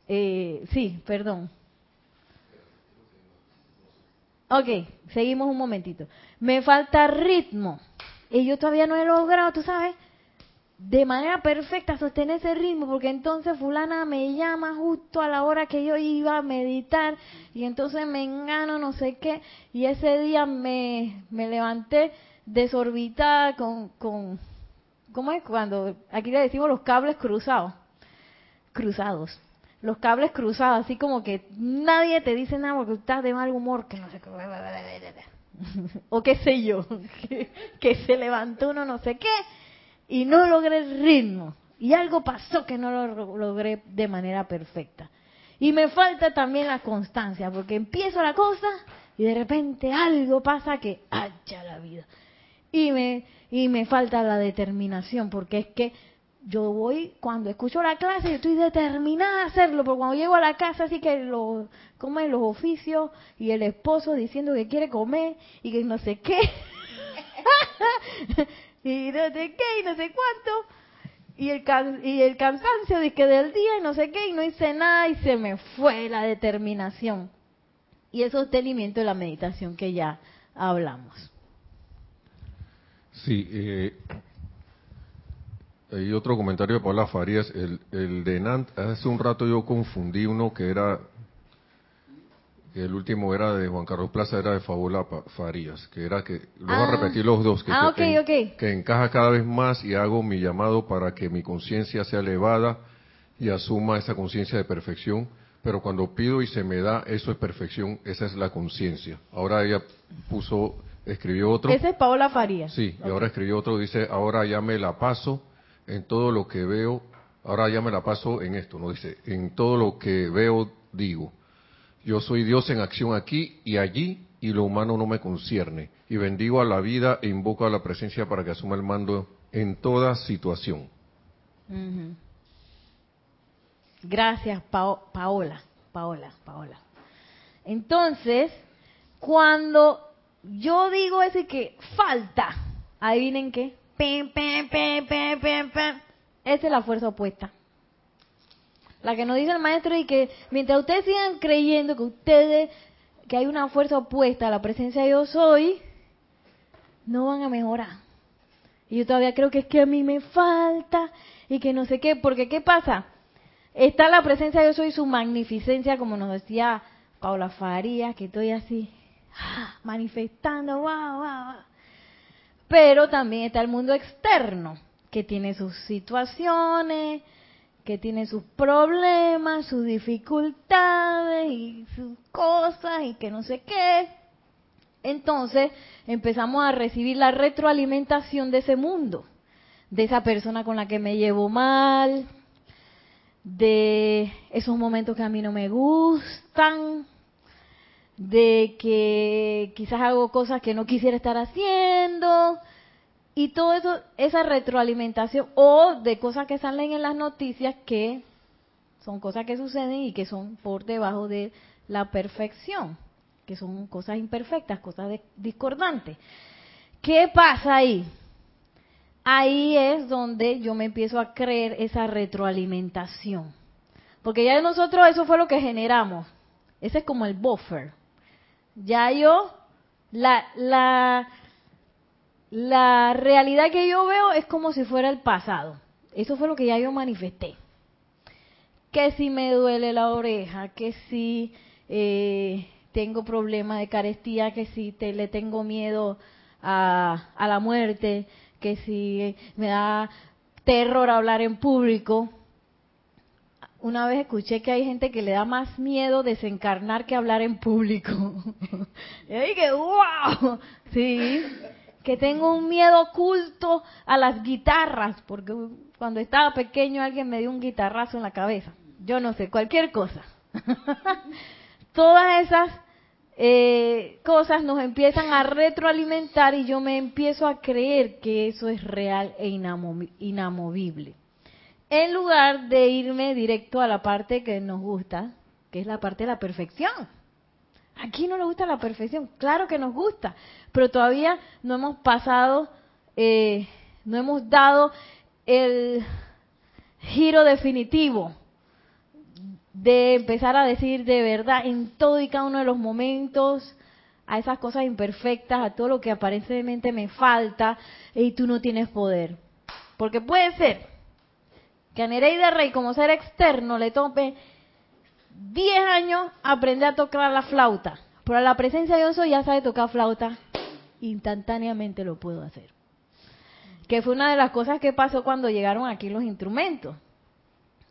Eh, sí, perdón. Ok, seguimos un momentito. Me falta ritmo. Y yo todavía no he logrado, tú sabes, de manera perfecta sostener ese ritmo, porque entonces fulana me llama justo a la hora que yo iba a meditar y entonces me engano no sé qué, y ese día me, me levanté desorbitada con, con, ¿cómo es cuando? Aquí le decimos los cables cruzados, cruzados, los cables cruzados, así como que nadie te dice nada porque estás de mal humor, que no sé qué [laughs] o qué sé yo, [laughs] que, se levantó uno no sé qué y no logré el ritmo. Y algo pasó que no lo logré de manera perfecta. Y me falta también la constancia, porque empiezo la cosa y de repente algo pasa que hacha la vida. Y me, y me falta la determinación, porque es que yo voy, cuando escucho la clase, yo estoy determinada a hacerlo, pero cuando llego a la casa, así que lo, comen los oficios y el esposo diciendo que quiere comer y que no sé qué, [laughs] y no sé qué, y no sé cuánto, y el, y el cansancio de que del día y no sé qué, y no hice nada y se me fue la determinación. Y el sostenimiento de la meditación que ya hablamos. Sí, eh, hay otro comentario de Paula Farías. El, el de Nant, hace un rato yo confundí uno que era, el último era de Juan Carlos Plaza, era de Fabula Farías, que era que, lo voy a ah. repetir los dos, que, ah, que encaja cada vez más y hago mi llamado para que mi conciencia sea elevada y asuma esa conciencia de perfección pero cuando pido y se me da, eso es perfección, esa es la conciencia. Ahora ella puso, escribió otro. Ese es Paola Farías. Sí, y ahora escribió otro, dice, ahora ya me la paso en todo lo que veo, ahora ya me la paso en esto, ¿no? Dice, en todo lo que veo, digo, yo soy Dios en acción aquí y allí, y lo humano no me concierne. Y bendigo a la vida e invoco a la presencia para que asuma el mando en toda situación. Gracias, Pao- Paola. Paola, Paola. Entonces, cuando yo digo ese que falta, adivinen qué. Esa es la fuerza opuesta. La que nos dice el maestro y que mientras ustedes sigan creyendo que ustedes, que hay una fuerza opuesta a la presencia de yo soy, no van a mejorar. Y yo todavía creo que es que a mí me falta y que no sé qué, porque ¿qué pasa? Está la presencia de yo soy su magnificencia, como nos decía Paula Farías, que estoy así ah, manifestando, wow, wow, wow. Pero también está el mundo externo, que tiene sus situaciones, que tiene sus problemas, sus dificultades y sus cosas y que no sé qué. Entonces empezamos a recibir la retroalimentación de ese mundo, de esa persona con la que me llevo mal, de esos momentos que a mí no me gustan, de que quizás hago cosas que no quisiera estar haciendo, y todo eso, esa retroalimentación, o de cosas que salen en las noticias que son cosas que suceden y que son por debajo de la perfección, que son cosas imperfectas, cosas de- discordantes. ¿Qué pasa ahí? Ahí es donde yo me empiezo a creer esa retroalimentación. Porque ya nosotros eso fue lo que generamos. Ese es como el buffer. Ya yo, la, la, la realidad que yo veo es como si fuera el pasado. Eso fue lo que ya yo manifesté. Que si me duele la oreja, que si eh, tengo problemas de carestía, que si te, le tengo miedo a, a la muerte, que si me da terror hablar en público. Una vez escuché que hay gente que le da más miedo desencarnar que hablar en público. [laughs] y dije, wow, sí, que tengo un miedo oculto a las guitarras, porque cuando estaba pequeño alguien me dio un guitarrazo en la cabeza. Yo no sé, cualquier cosa. [laughs] Todas esas eh, cosas nos empiezan a retroalimentar y yo me empiezo a creer que eso es real e inamo- inamovible. En lugar de irme directo a la parte que nos gusta, que es la parte de la perfección. Aquí no nos gusta la perfección, claro que nos gusta, pero todavía no hemos pasado, eh, no hemos dado el giro definitivo de empezar a decir de verdad en todo y cada uno de los momentos a esas cosas imperfectas, a todo lo que aparentemente me falta y tú no tienes poder. Porque puede ser que a Nereida Rey como ser externo le tome 10 años aprender a tocar la flauta, pero a la presencia de Dios ya sabe tocar flauta, instantáneamente lo puedo hacer. Que fue una de las cosas que pasó cuando llegaron aquí los instrumentos.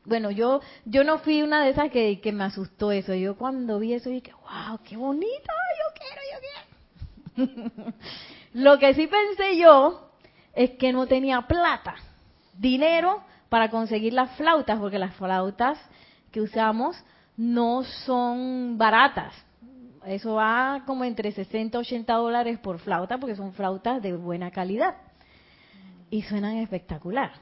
Bueno, yo yo no fui una de esas que, que me asustó eso. Yo cuando vi eso dije, wow, qué bonito, yo quiero, yo quiero. [laughs] Lo que sí pensé yo es que no tenía plata, dinero para conseguir las flautas, porque las flautas que usamos no son baratas. Eso va como entre 60 y 80 dólares por flauta, porque son flautas de buena calidad. Y suenan espectacular.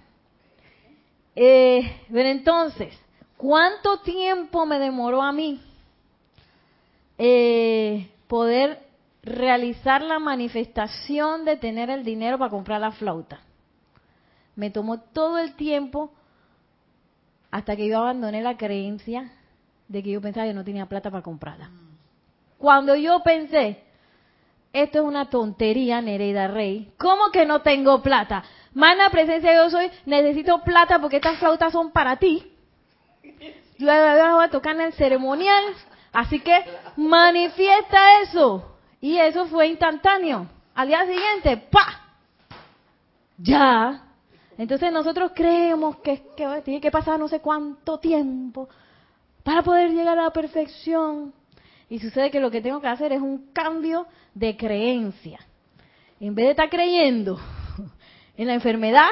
Eh, entonces, ¿cuánto tiempo me demoró a mí eh, poder realizar la manifestación de tener el dinero para comprar la flauta? Me tomó todo el tiempo hasta que yo abandoné la creencia de que yo pensaba que no tenía plata para comprarla. Cuando yo pensé, esto es una tontería, Nereida Rey, ¿cómo que no tengo plata? Mana presencia yo soy, necesito plata porque estas flautas son para ti. Luego voy a tocar en el ceremonial, así que manifiesta eso. Y eso fue instantáneo. Al día siguiente, ¡pa! Ya. Entonces nosotros creemos que, que tiene que pasar no sé cuánto tiempo para poder llegar a la perfección. Y sucede que lo que tengo que hacer es un cambio de creencia. En vez de estar creyendo en la enfermedad,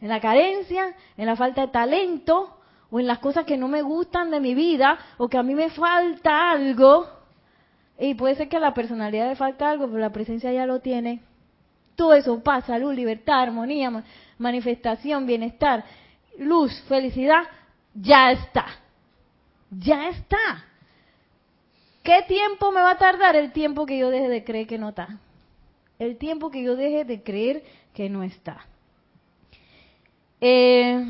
en la carencia, en la falta de talento o en las cosas que no me gustan de mi vida o que a mí me falta algo, y puede ser que a la personalidad le falta algo, pero la presencia ya lo tiene. Todo eso paz, salud, libertad, armonía, manifestación, bienestar, luz, felicidad, ya está. Ya está. ¿Qué tiempo me va a tardar? El tiempo que yo deje de creer que no está. El tiempo que yo deje de creer que no está. Eh,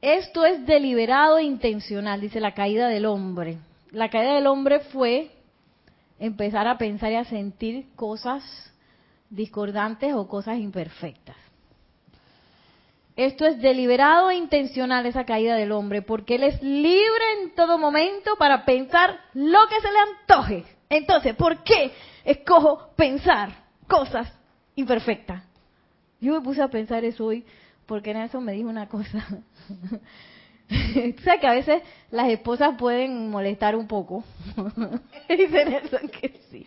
esto es deliberado e intencional, dice la caída del hombre. La caída del hombre fue empezar a pensar y a sentir cosas discordantes o cosas imperfectas. Esto es deliberado e intencional, esa caída del hombre, porque él es libre en todo momento para pensar lo que se le antoje. Entonces, ¿por qué escojo pensar cosas imperfectas? Yo me puse a pensar eso hoy, porque en eso me dijo una cosa. [laughs] o sea que a veces las esposas pueden molestar un poco. [laughs] Dicen eso que sí.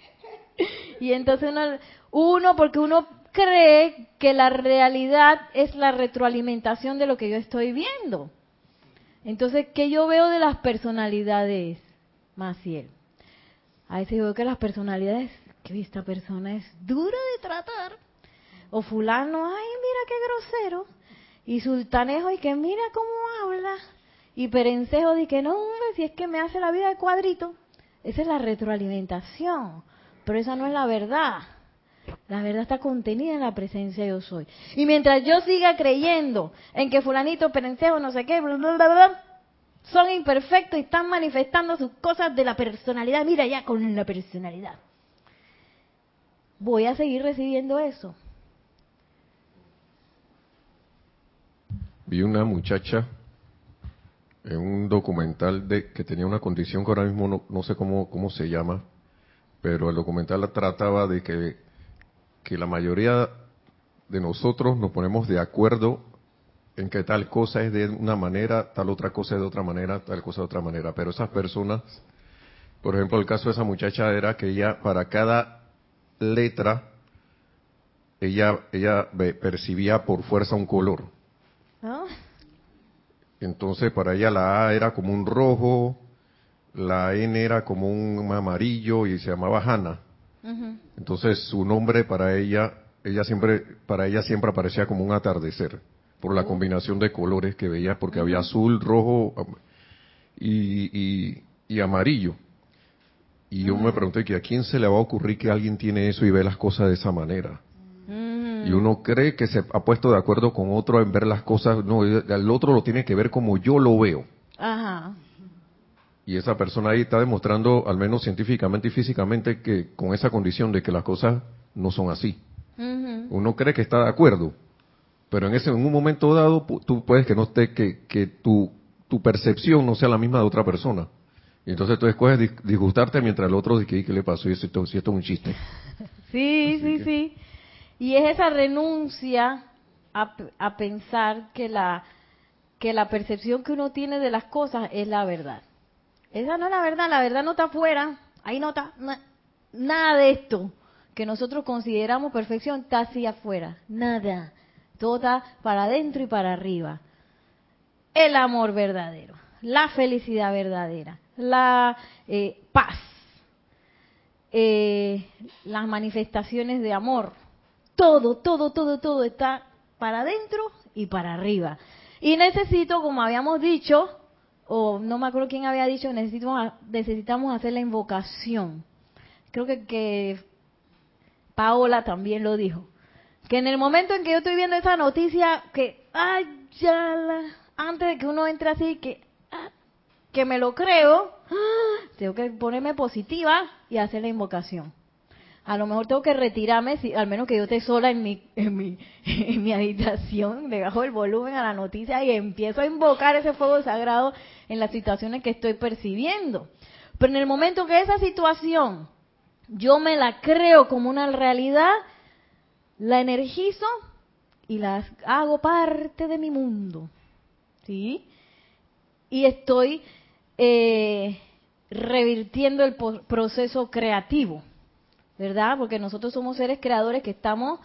Y entonces uno, uno, porque uno cree que la realidad es la retroalimentación de lo que yo estoy viendo. Entonces, ¿qué yo veo de las personalidades, Maciel? A veces veo que las personalidades, que esta persona es dura de tratar. O fulano, ay, mira qué grosero. Y sultanejo, y que mira cómo habla. Y perencejo, de que no, hombre, si es que me hace la vida de cuadrito. Esa es la retroalimentación. Pero esa no es la verdad. La verdad está contenida en la presencia yo soy. Y mientras yo siga creyendo en que fulanito, perencejo, no sé qué, son imperfectos y están manifestando sus cosas de la personalidad. Mira ya con la personalidad. Voy a seguir recibiendo eso. Vi una muchacha en un documental de que tenía una condición que ahora mismo no, no sé cómo se llama, pero el documental trataba de que, que la mayoría de nosotros nos ponemos de acuerdo en que tal cosa es de una manera, tal otra cosa es de otra manera, tal cosa de otra manera. Pero esas personas, por ejemplo, el caso de esa muchacha era que ella, para cada letra, ella, ella percibía por fuerza un color. Entonces, para ella la A era como un rojo, la N era como un amarillo y se llamaba Hannah. Entonces, su nombre para ella, ella siempre, para ella siempre aparecía como un atardecer por la oh. combinación de colores que veía, porque había azul, rojo y, y, amarillo. Y yo me pregunté que a quién se le va a ocurrir que alguien tiene eso y ve las cosas de esa manera. Y uno cree que se ha puesto de acuerdo con otro en ver las cosas, no, el otro lo tiene que ver como yo lo veo. Ajá. Y esa persona ahí está demostrando, al menos científicamente y físicamente, que con esa condición de que las cosas no son así. Uno cree que está de acuerdo, pero en ese en un momento dado tú puedes que no esté que, que tu, tu percepción no sea la misma de otra persona. Y entonces tú escoges disgustarte mientras el otro dice qué le pasó y esto, si esto es un chiste [laughs] sí sí sí. Y es esa renuncia a, a pensar que la que la percepción que uno tiene de las cosas es la verdad esa no es la verdad la verdad no está afuera ahí no está nada de esto que nosotros consideramos perfección está así afuera nada toda para adentro y para arriba. El amor verdadero, la felicidad verdadera, la eh, paz, eh, las manifestaciones de amor, todo, todo, todo, todo está para adentro y para arriba. Y necesito, como habíamos dicho, o no me acuerdo quién había dicho, necesitamos, necesitamos hacer la invocación. Creo que, que Paola también lo dijo que en el momento en que yo estoy viendo esa noticia, que, ay, ya, la, antes de que uno entre así, que, ah, que me lo creo, ah, tengo que ponerme positiva y hacer la invocación. A lo mejor tengo que retirarme, si, al menos que yo esté sola en mi, [laughs] en mi, en mi habitación, [laughs] le bajo el volumen a la noticia y empiezo a invocar ese fuego sagrado en las situaciones que estoy percibiendo. Pero en el momento que esa situación yo me la creo como una realidad, la energizo y las hago parte de mi mundo. ¿Sí? y estoy eh, revirtiendo el proceso creativo, ¿verdad? Porque nosotros somos seres creadores que estamos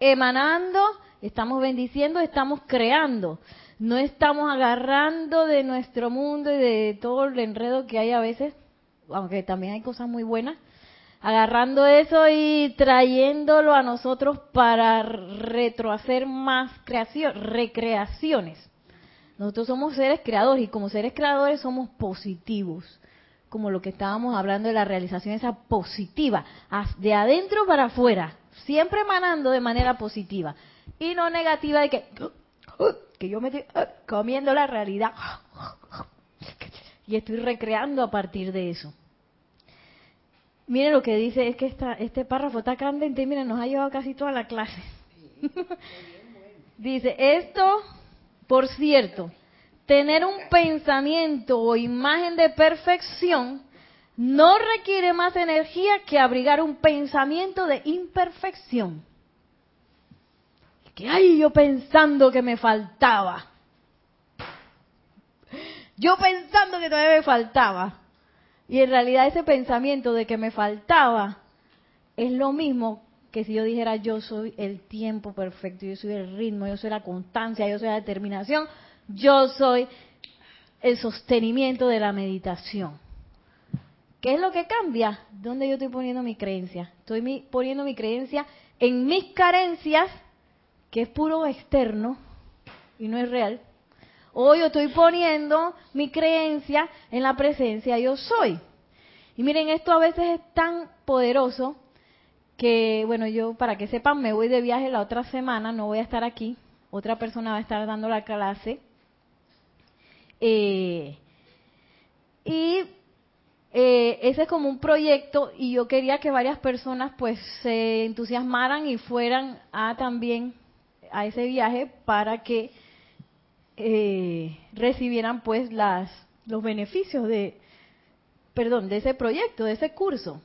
emanando, estamos bendiciendo, estamos creando. No estamos agarrando de nuestro mundo y de todo el enredo que hay a veces, aunque también hay cosas muy buenas, agarrando eso y trayéndolo a nosotros para retrohacer más creación, recreaciones. Nosotros somos seres creadores y como seres creadores somos positivos, como lo que estábamos hablando de la realización esa positiva, de adentro para afuera, siempre emanando de manera positiva y no negativa de que que yo me estoy comiendo la realidad y estoy recreando a partir de eso. Miren lo que dice, es que esta, este párrafo está candente, miren, nos ha llevado casi toda la clase. [laughs] dice, esto, por cierto, tener un pensamiento o imagen de perfección no requiere más energía que abrigar un pensamiento de imperfección. Que ay, yo pensando que me faltaba. Yo pensando que todavía me faltaba. Y en realidad ese pensamiento de que me faltaba es lo mismo que si yo dijera yo soy el tiempo perfecto, yo soy el ritmo, yo soy la constancia, yo soy la determinación, yo soy el sostenimiento de la meditación. ¿Qué es lo que cambia? ¿Dónde yo estoy poniendo mi creencia? Estoy poniendo mi creencia en mis carencias, que es puro externo y no es real, o yo estoy poniendo mi creencia en la presencia yo soy. Y miren, esto a veces es tan poderoso que, bueno, yo para que sepan, me voy de viaje la otra semana, no voy a estar aquí, otra persona va a estar dando la clase. Eh, y eh, ese es como un proyecto y yo quería que varias personas pues se entusiasmaran y fueran a también a ese viaje para que eh, recibieran pues las los beneficios de perdón de ese proyecto de ese curso.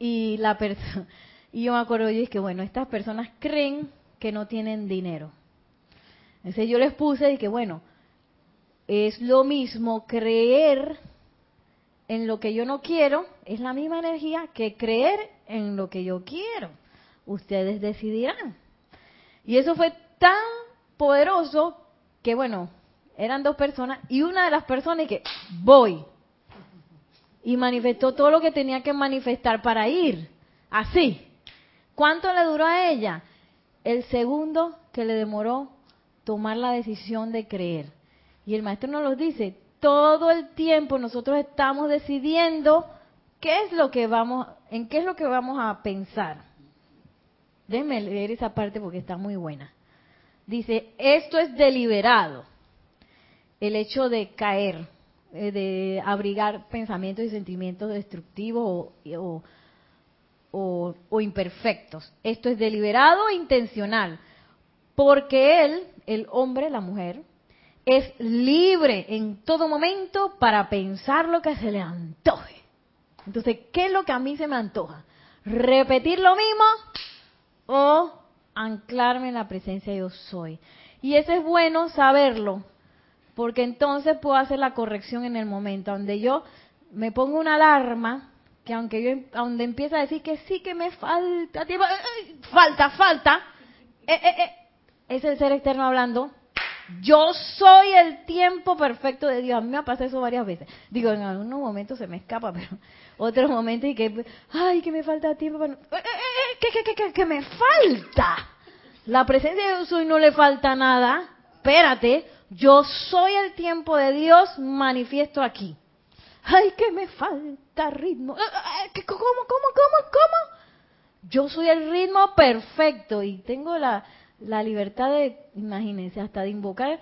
Y la [laughs] y yo me acuerdo y es que bueno estas personas creen que no tienen dinero entonces yo les puse y que bueno es lo mismo creer en lo que yo no quiero es la misma energía que creer en lo que yo quiero ustedes decidirán y eso fue tan poderoso que bueno, eran dos personas y una de las personas que voy y manifestó todo lo que tenía que manifestar para ir, así. ¿Cuánto le duró a ella? El segundo que le demoró tomar la decisión de creer. Y el maestro nos lo dice, todo el tiempo nosotros estamos decidiendo qué es lo que vamos, en qué es lo que vamos a pensar. Déjenme leer esa parte porque está muy buena. Dice, esto es deliberado, el hecho de caer, eh, de abrigar pensamientos y sentimientos destructivos o, o imperfectos. Esto es deliberado e intencional, porque él, el hombre, la mujer, es libre en todo momento para pensar lo que se le antoje. Entonces, ¿qué es lo que a mí se me antoja? ¿Repetir lo mismo o anclarme en la presencia yo soy. Y eso es bueno saberlo, porque entonces puedo hacer la corrección en el momento donde yo me pongo una alarma, que aunque yo donde empieza a decir que sí que me falta, falta, falta, eh, eh, eh, es el ser externo hablando. Yo soy el tiempo perfecto de Dios. A mí me ha pasado eso varias veces. Digo, en algunos momentos se me escapa, [laughs] pero otros momentos y que, ay, que me falta tiempo. Para... ¿Qué, qué, qué, qué, me falta? La presencia de Dios soy no le falta nada. Espérate, yo soy el tiempo de Dios manifiesto aquí. Ay, que me falta ritmo. ¿Cómo, cómo, cómo, cómo? Yo soy el ritmo perfecto y tengo la, la libertad de, imagínense, hasta de invocar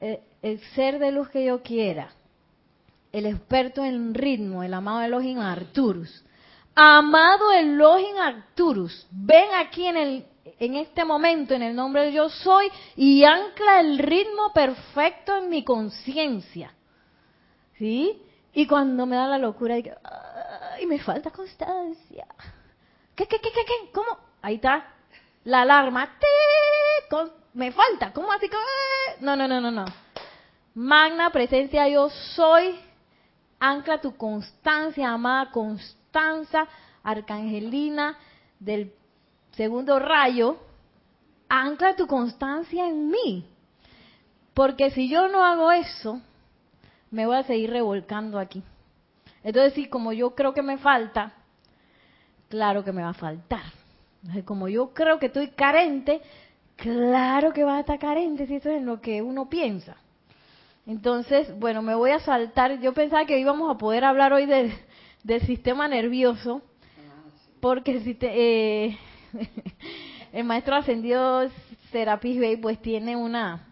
eh, el ser de luz que yo quiera. El experto en ritmo, el amado Elohim Arturus. Amado Elohim Arturus, ven aquí en, el, en este momento en el nombre de yo soy y ancla el ritmo perfecto en mi conciencia. ¿Sí? Y cuando me da la locura, y, ay, me falta constancia. ¿Qué, qué, qué, qué, qué? ¿Cómo? Ahí está la alarma. me falta. ¿Cómo así? No, no, no, no, no. Magna presencia yo soy. Ancla tu constancia, amada Constanza, Arcangelina del segundo rayo. Ancla tu constancia en mí. Porque si yo no hago eso, me voy a seguir revolcando aquí. Entonces, sí, como yo creo que me falta, claro que me va a faltar. Como yo creo que estoy carente, claro que va a estar carente si eso es lo que uno piensa. Entonces, bueno, me voy a saltar. Yo pensaba que íbamos a poder hablar hoy del, sistema nervioso, porque si eh, [laughs] el maestro ascendido Serapis Bey pues tiene una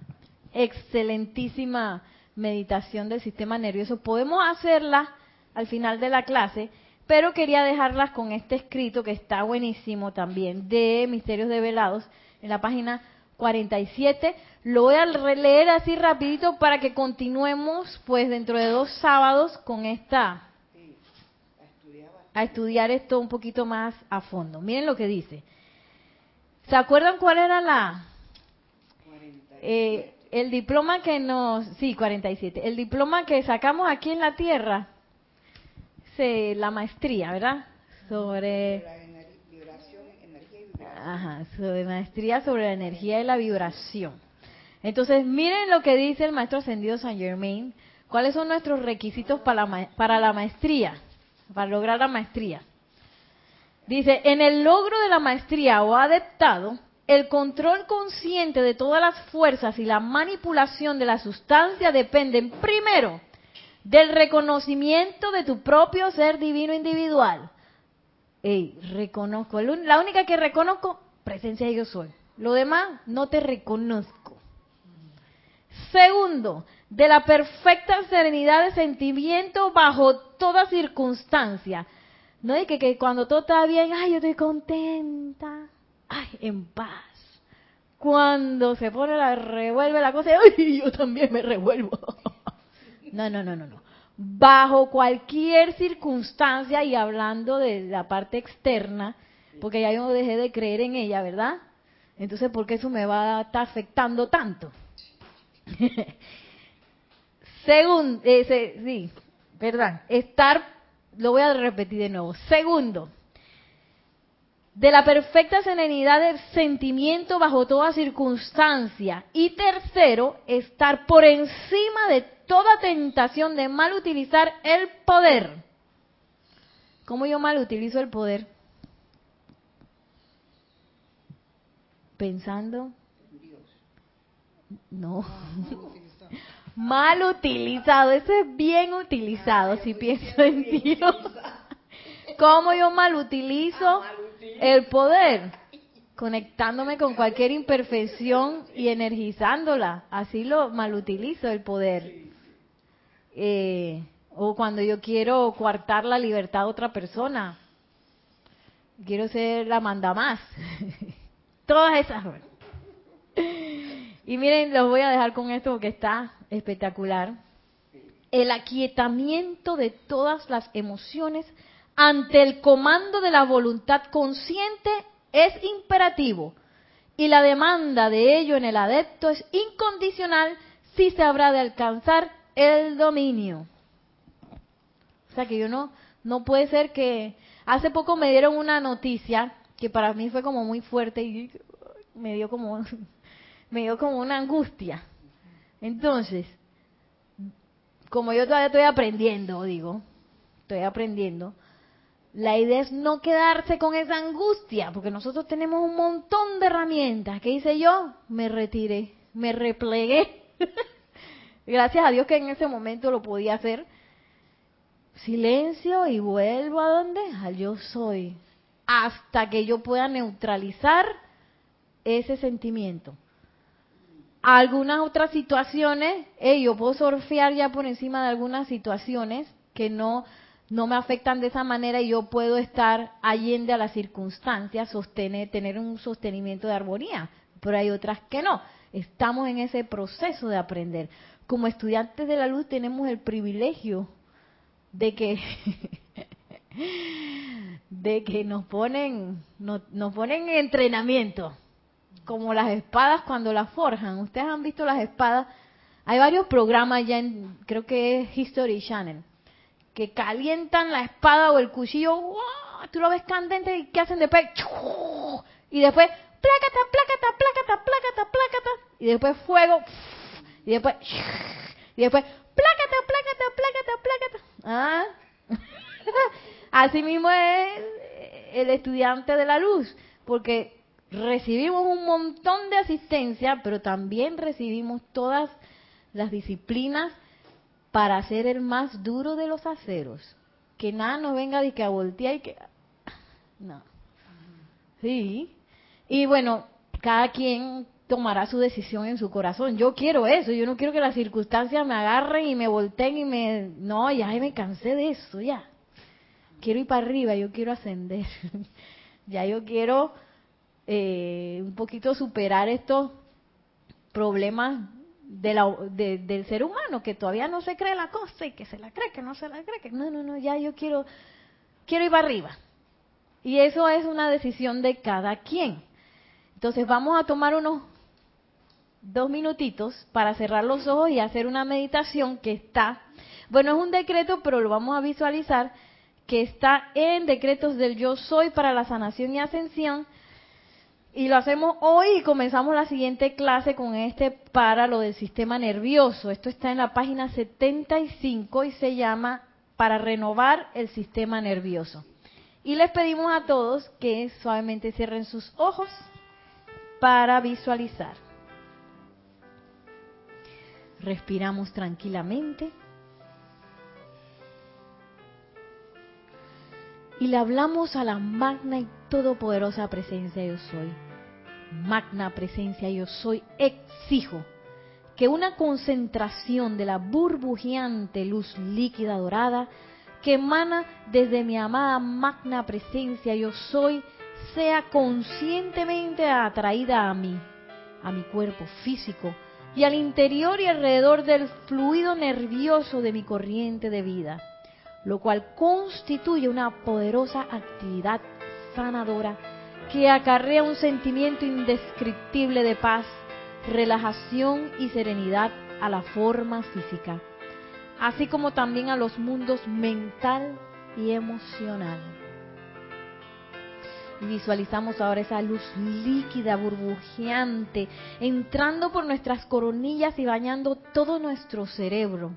excelentísima meditación del sistema nervioso. Podemos hacerla al final de la clase, pero quería dejarlas con este escrito que está buenísimo también de Misterios Develados en la página 47. Lo voy a leer así rapidito para que continuemos pues dentro de dos sábados con esta a estudiar esto un poquito más a fondo. Miren lo que dice. ¿Se acuerdan cuál era la eh, el diploma que nos sí 47 el diploma que sacamos aquí en la Tierra? La maestría, ¿verdad? Sobre Ajá, sobre maestría sobre la energía y la vibración. Entonces, miren lo que dice el maestro ascendido Saint Germain. ¿Cuáles son nuestros requisitos para la, para la maestría? Para lograr la maestría. Dice, en el logro de la maestría o adeptado, el control consciente de todas las fuerzas y la manipulación de la sustancia dependen primero del reconocimiento de tu propio ser divino individual hey, reconozco. La única que reconozco, presencia yo soy. Lo demás, no te reconozco. Segundo, de la perfecta serenidad de sentimiento bajo toda circunstancia. No es que, que cuando todo está bien, ay, yo estoy contenta, ay, en paz. Cuando se pone la, revuelve la cosa, ay, yo también me revuelvo. [laughs] No, no, no, no, no bajo cualquier circunstancia y hablando de la parte externa, porque ya yo dejé de creer en ella, ¿verdad? Entonces, ¿por qué eso me va a estar afectando tanto? [laughs] Segundo, ese, sí, ¿verdad? Estar, lo voy a repetir de nuevo. Segundo, de la perfecta serenidad del sentimiento bajo toda circunstancia. Y tercero, estar por encima de toda tentación de mal utilizar el poder. ¿Cómo yo mal utilizo el poder? Pensando. No. [laughs] mal utilizado. Eso es bien utilizado si pienso en Dios. [laughs] ¿Cómo yo mal utilizo el poder, conectándome con cualquier imperfección y energizándola. Así lo malutilizo el poder. Eh, o cuando yo quiero coartar la libertad de otra persona. Quiero ser la manda más. [laughs] Todas esas. Y miren, los voy a dejar con esto porque está espectacular. El aquietamiento de todas las emociones ante el comando de la voluntad consciente es imperativo y la demanda de ello en el adepto es incondicional si se habrá de alcanzar el dominio. O sea que yo no, no puede ser que... Hace poco me dieron una noticia que para mí fue como muy fuerte y me dio como, [laughs] me dio como una angustia. Entonces, como yo todavía estoy aprendiendo, digo, estoy aprendiendo, la idea es no quedarse con esa angustia, porque nosotros tenemos un montón de herramientas. ¿Qué hice yo? Me retiré, me replegué. [laughs] Gracias a Dios que en ese momento lo podía hacer. Silencio y vuelvo a donde? Al yo soy. Hasta que yo pueda neutralizar ese sentimiento. Algunas otras situaciones, yo puedo surfear ya por encima de algunas situaciones que no no me afectan de esa manera y yo puedo estar allende a las circunstancias, sostener, tener un sostenimiento de armonía, pero hay otras que no. Estamos en ese proceso de aprender. Como estudiantes de la luz tenemos el privilegio de que [laughs] de que nos ponen nos, ponen en entrenamiento, como las espadas cuando las forjan. Ustedes han visto las espadas Hay varios programas ya en, creo que es History Channel, que calientan la espada o el cuchillo, ¡wow! tú lo ves candente y ¿qué hacen después? Y después, plácata, plácata, plácata, plácata, plácata. Y después fuego, y después, y después, plácata, plácata, plácata, plácata. ¿Ah? [laughs] Así mismo es el estudiante de la luz, porque recibimos un montón de asistencia, pero también recibimos todas las disciplinas para ser el más duro de los aceros. Que nada nos venga de que a voltear y que... No. Sí. Y bueno, cada quien tomará su decisión en su corazón. Yo quiero eso, yo no quiero que las circunstancias me agarren y me volteen y me... No, ya me cansé de eso, ya. Quiero ir para arriba, yo quiero ascender. [laughs] ya yo quiero eh, un poquito superar estos problemas de la, del ser humano que todavía no se cree la cosa y que se la cree, que no se la cree, que no, no, no, ya yo quiero, quiero ir para arriba. Y eso es una decisión de cada quien. Entonces vamos a tomar unos dos minutitos para cerrar los ojos y hacer una meditación que está, bueno, es un decreto, pero lo vamos a visualizar, que está en decretos del yo soy para la sanación y ascensión, y lo hacemos hoy y comenzamos la siguiente clase con este para lo del sistema nervioso. Esto está en la página 75 y se llama para renovar el sistema nervioso. Y les pedimos a todos que suavemente cierren sus ojos para visualizar. Respiramos tranquilamente. Y le hablamos a la magna y todopoderosa presencia yo soy magna presencia yo soy, exijo que una concentración de la burbujeante luz líquida dorada que emana desde mi amada magna presencia yo soy sea conscientemente atraída a mí, a mi cuerpo físico y al interior y alrededor del fluido nervioso de mi corriente de vida, lo cual constituye una poderosa actividad sanadora que acarrea un sentimiento indescriptible de paz, relajación y serenidad a la forma física, así como también a los mundos mental y emocional. Visualizamos ahora esa luz líquida, burbujeante, entrando por nuestras coronillas y bañando todo nuestro cerebro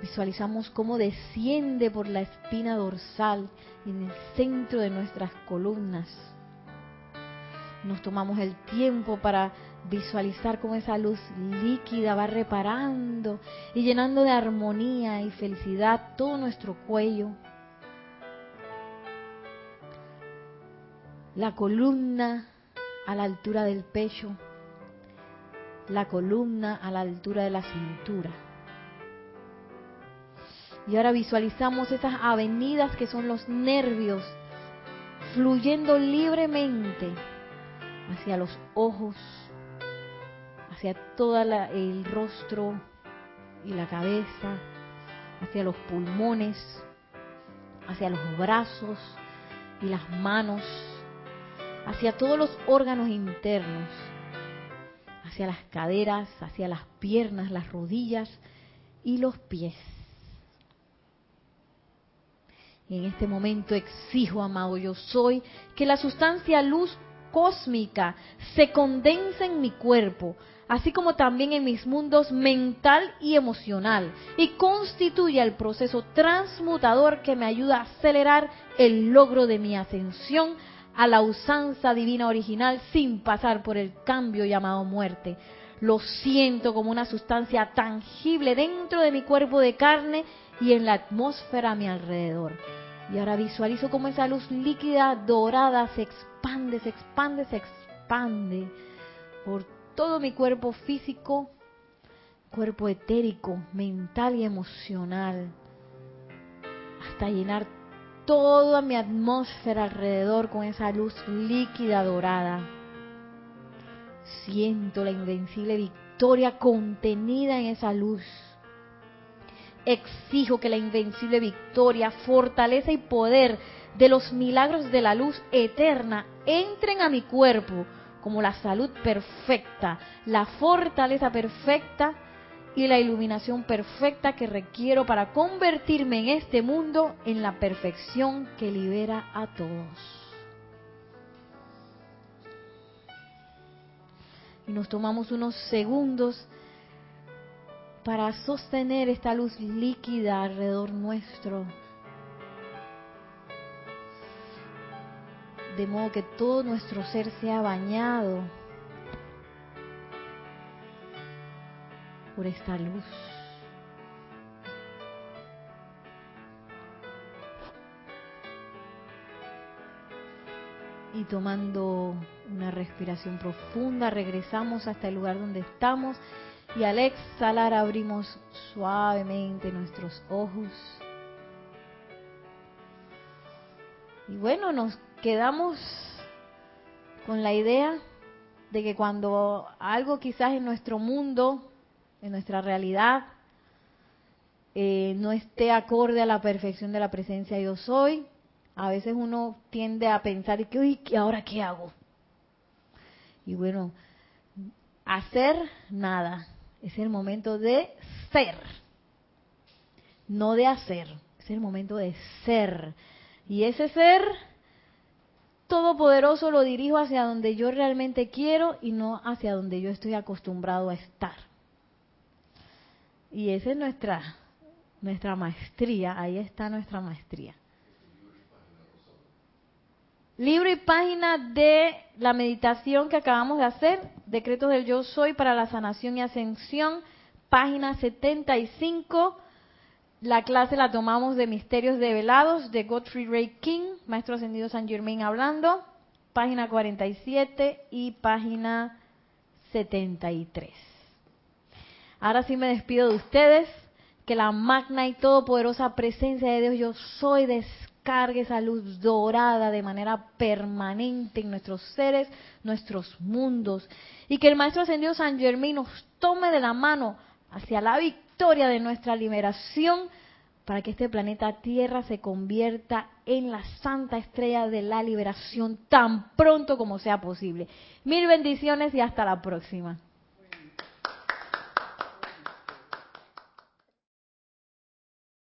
Visualizamos cómo desciende por la espina dorsal en el centro de nuestras columnas. Nos tomamos el tiempo para visualizar cómo esa luz líquida va reparando y llenando de armonía y felicidad todo nuestro cuello. La columna a la altura del pecho, la columna a la altura de la cintura. Y ahora visualizamos esas avenidas que son los nervios fluyendo libremente hacia los ojos, hacia todo el rostro y la cabeza, hacia los pulmones, hacia los brazos y las manos, hacia todos los órganos internos, hacia las caderas, hacia las piernas, las rodillas y los pies. Y en este momento exijo, amado yo soy, que la sustancia luz cósmica se condense en mi cuerpo, así como también en mis mundos mental y emocional, y constituya el proceso transmutador que me ayuda a acelerar el logro de mi ascensión a la usanza divina original sin pasar por el cambio llamado muerte. Lo siento como una sustancia tangible dentro de mi cuerpo de carne y en la atmósfera a mi alrededor. Y ahora visualizo cómo esa luz líquida dorada se expande, se expande, se expande por todo mi cuerpo físico, cuerpo etérico, mental y emocional, hasta llenar toda mi atmósfera alrededor con esa luz líquida dorada. Siento la invencible victoria contenida en esa luz exijo que la invencible victoria, fortaleza y poder de los milagros de la luz eterna entren a mi cuerpo como la salud perfecta, la fortaleza perfecta y la iluminación perfecta que requiero para convertirme en este mundo en la perfección que libera a todos. Y nos tomamos unos segundos para sostener esta luz líquida alrededor nuestro. De modo que todo nuestro ser sea bañado por esta luz. Y tomando una respiración profunda, regresamos hasta el lugar donde estamos y al exhalar abrimos suavemente nuestros ojos. Y bueno, nos quedamos con la idea de que cuando algo quizás en nuestro mundo, en nuestra realidad, eh, no esté acorde a la perfección de la presencia yo soy, a veces uno tiende a pensar que, uy, ¿ahora qué hago? Y bueno, hacer nada. Es el momento de ser. No de hacer. Es el momento de ser. Y ese ser todopoderoso lo dirijo hacia donde yo realmente quiero y no hacia donde yo estoy acostumbrado a estar. Y esa es nuestra, nuestra maestría. Ahí está nuestra maestría libro y página de la meditación que acabamos de hacer, Decretos del Yo Soy para la Sanación y Ascensión, página 75. La clase la tomamos de Misterios Develados de Godfrey Ray King, Maestro Ascendido San Germain hablando, página 47 y página 73. Ahora sí me despido de ustedes, que la magna y todopoderosa presencia de Dios yo soy cargue esa luz dorada de manera permanente en nuestros seres, nuestros mundos. Y que el Maestro Ascendido San Germán nos tome de la mano hacia la victoria de nuestra liberación para que este planeta Tierra se convierta en la santa estrella de la liberación tan pronto como sea posible. Mil bendiciones y hasta la próxima.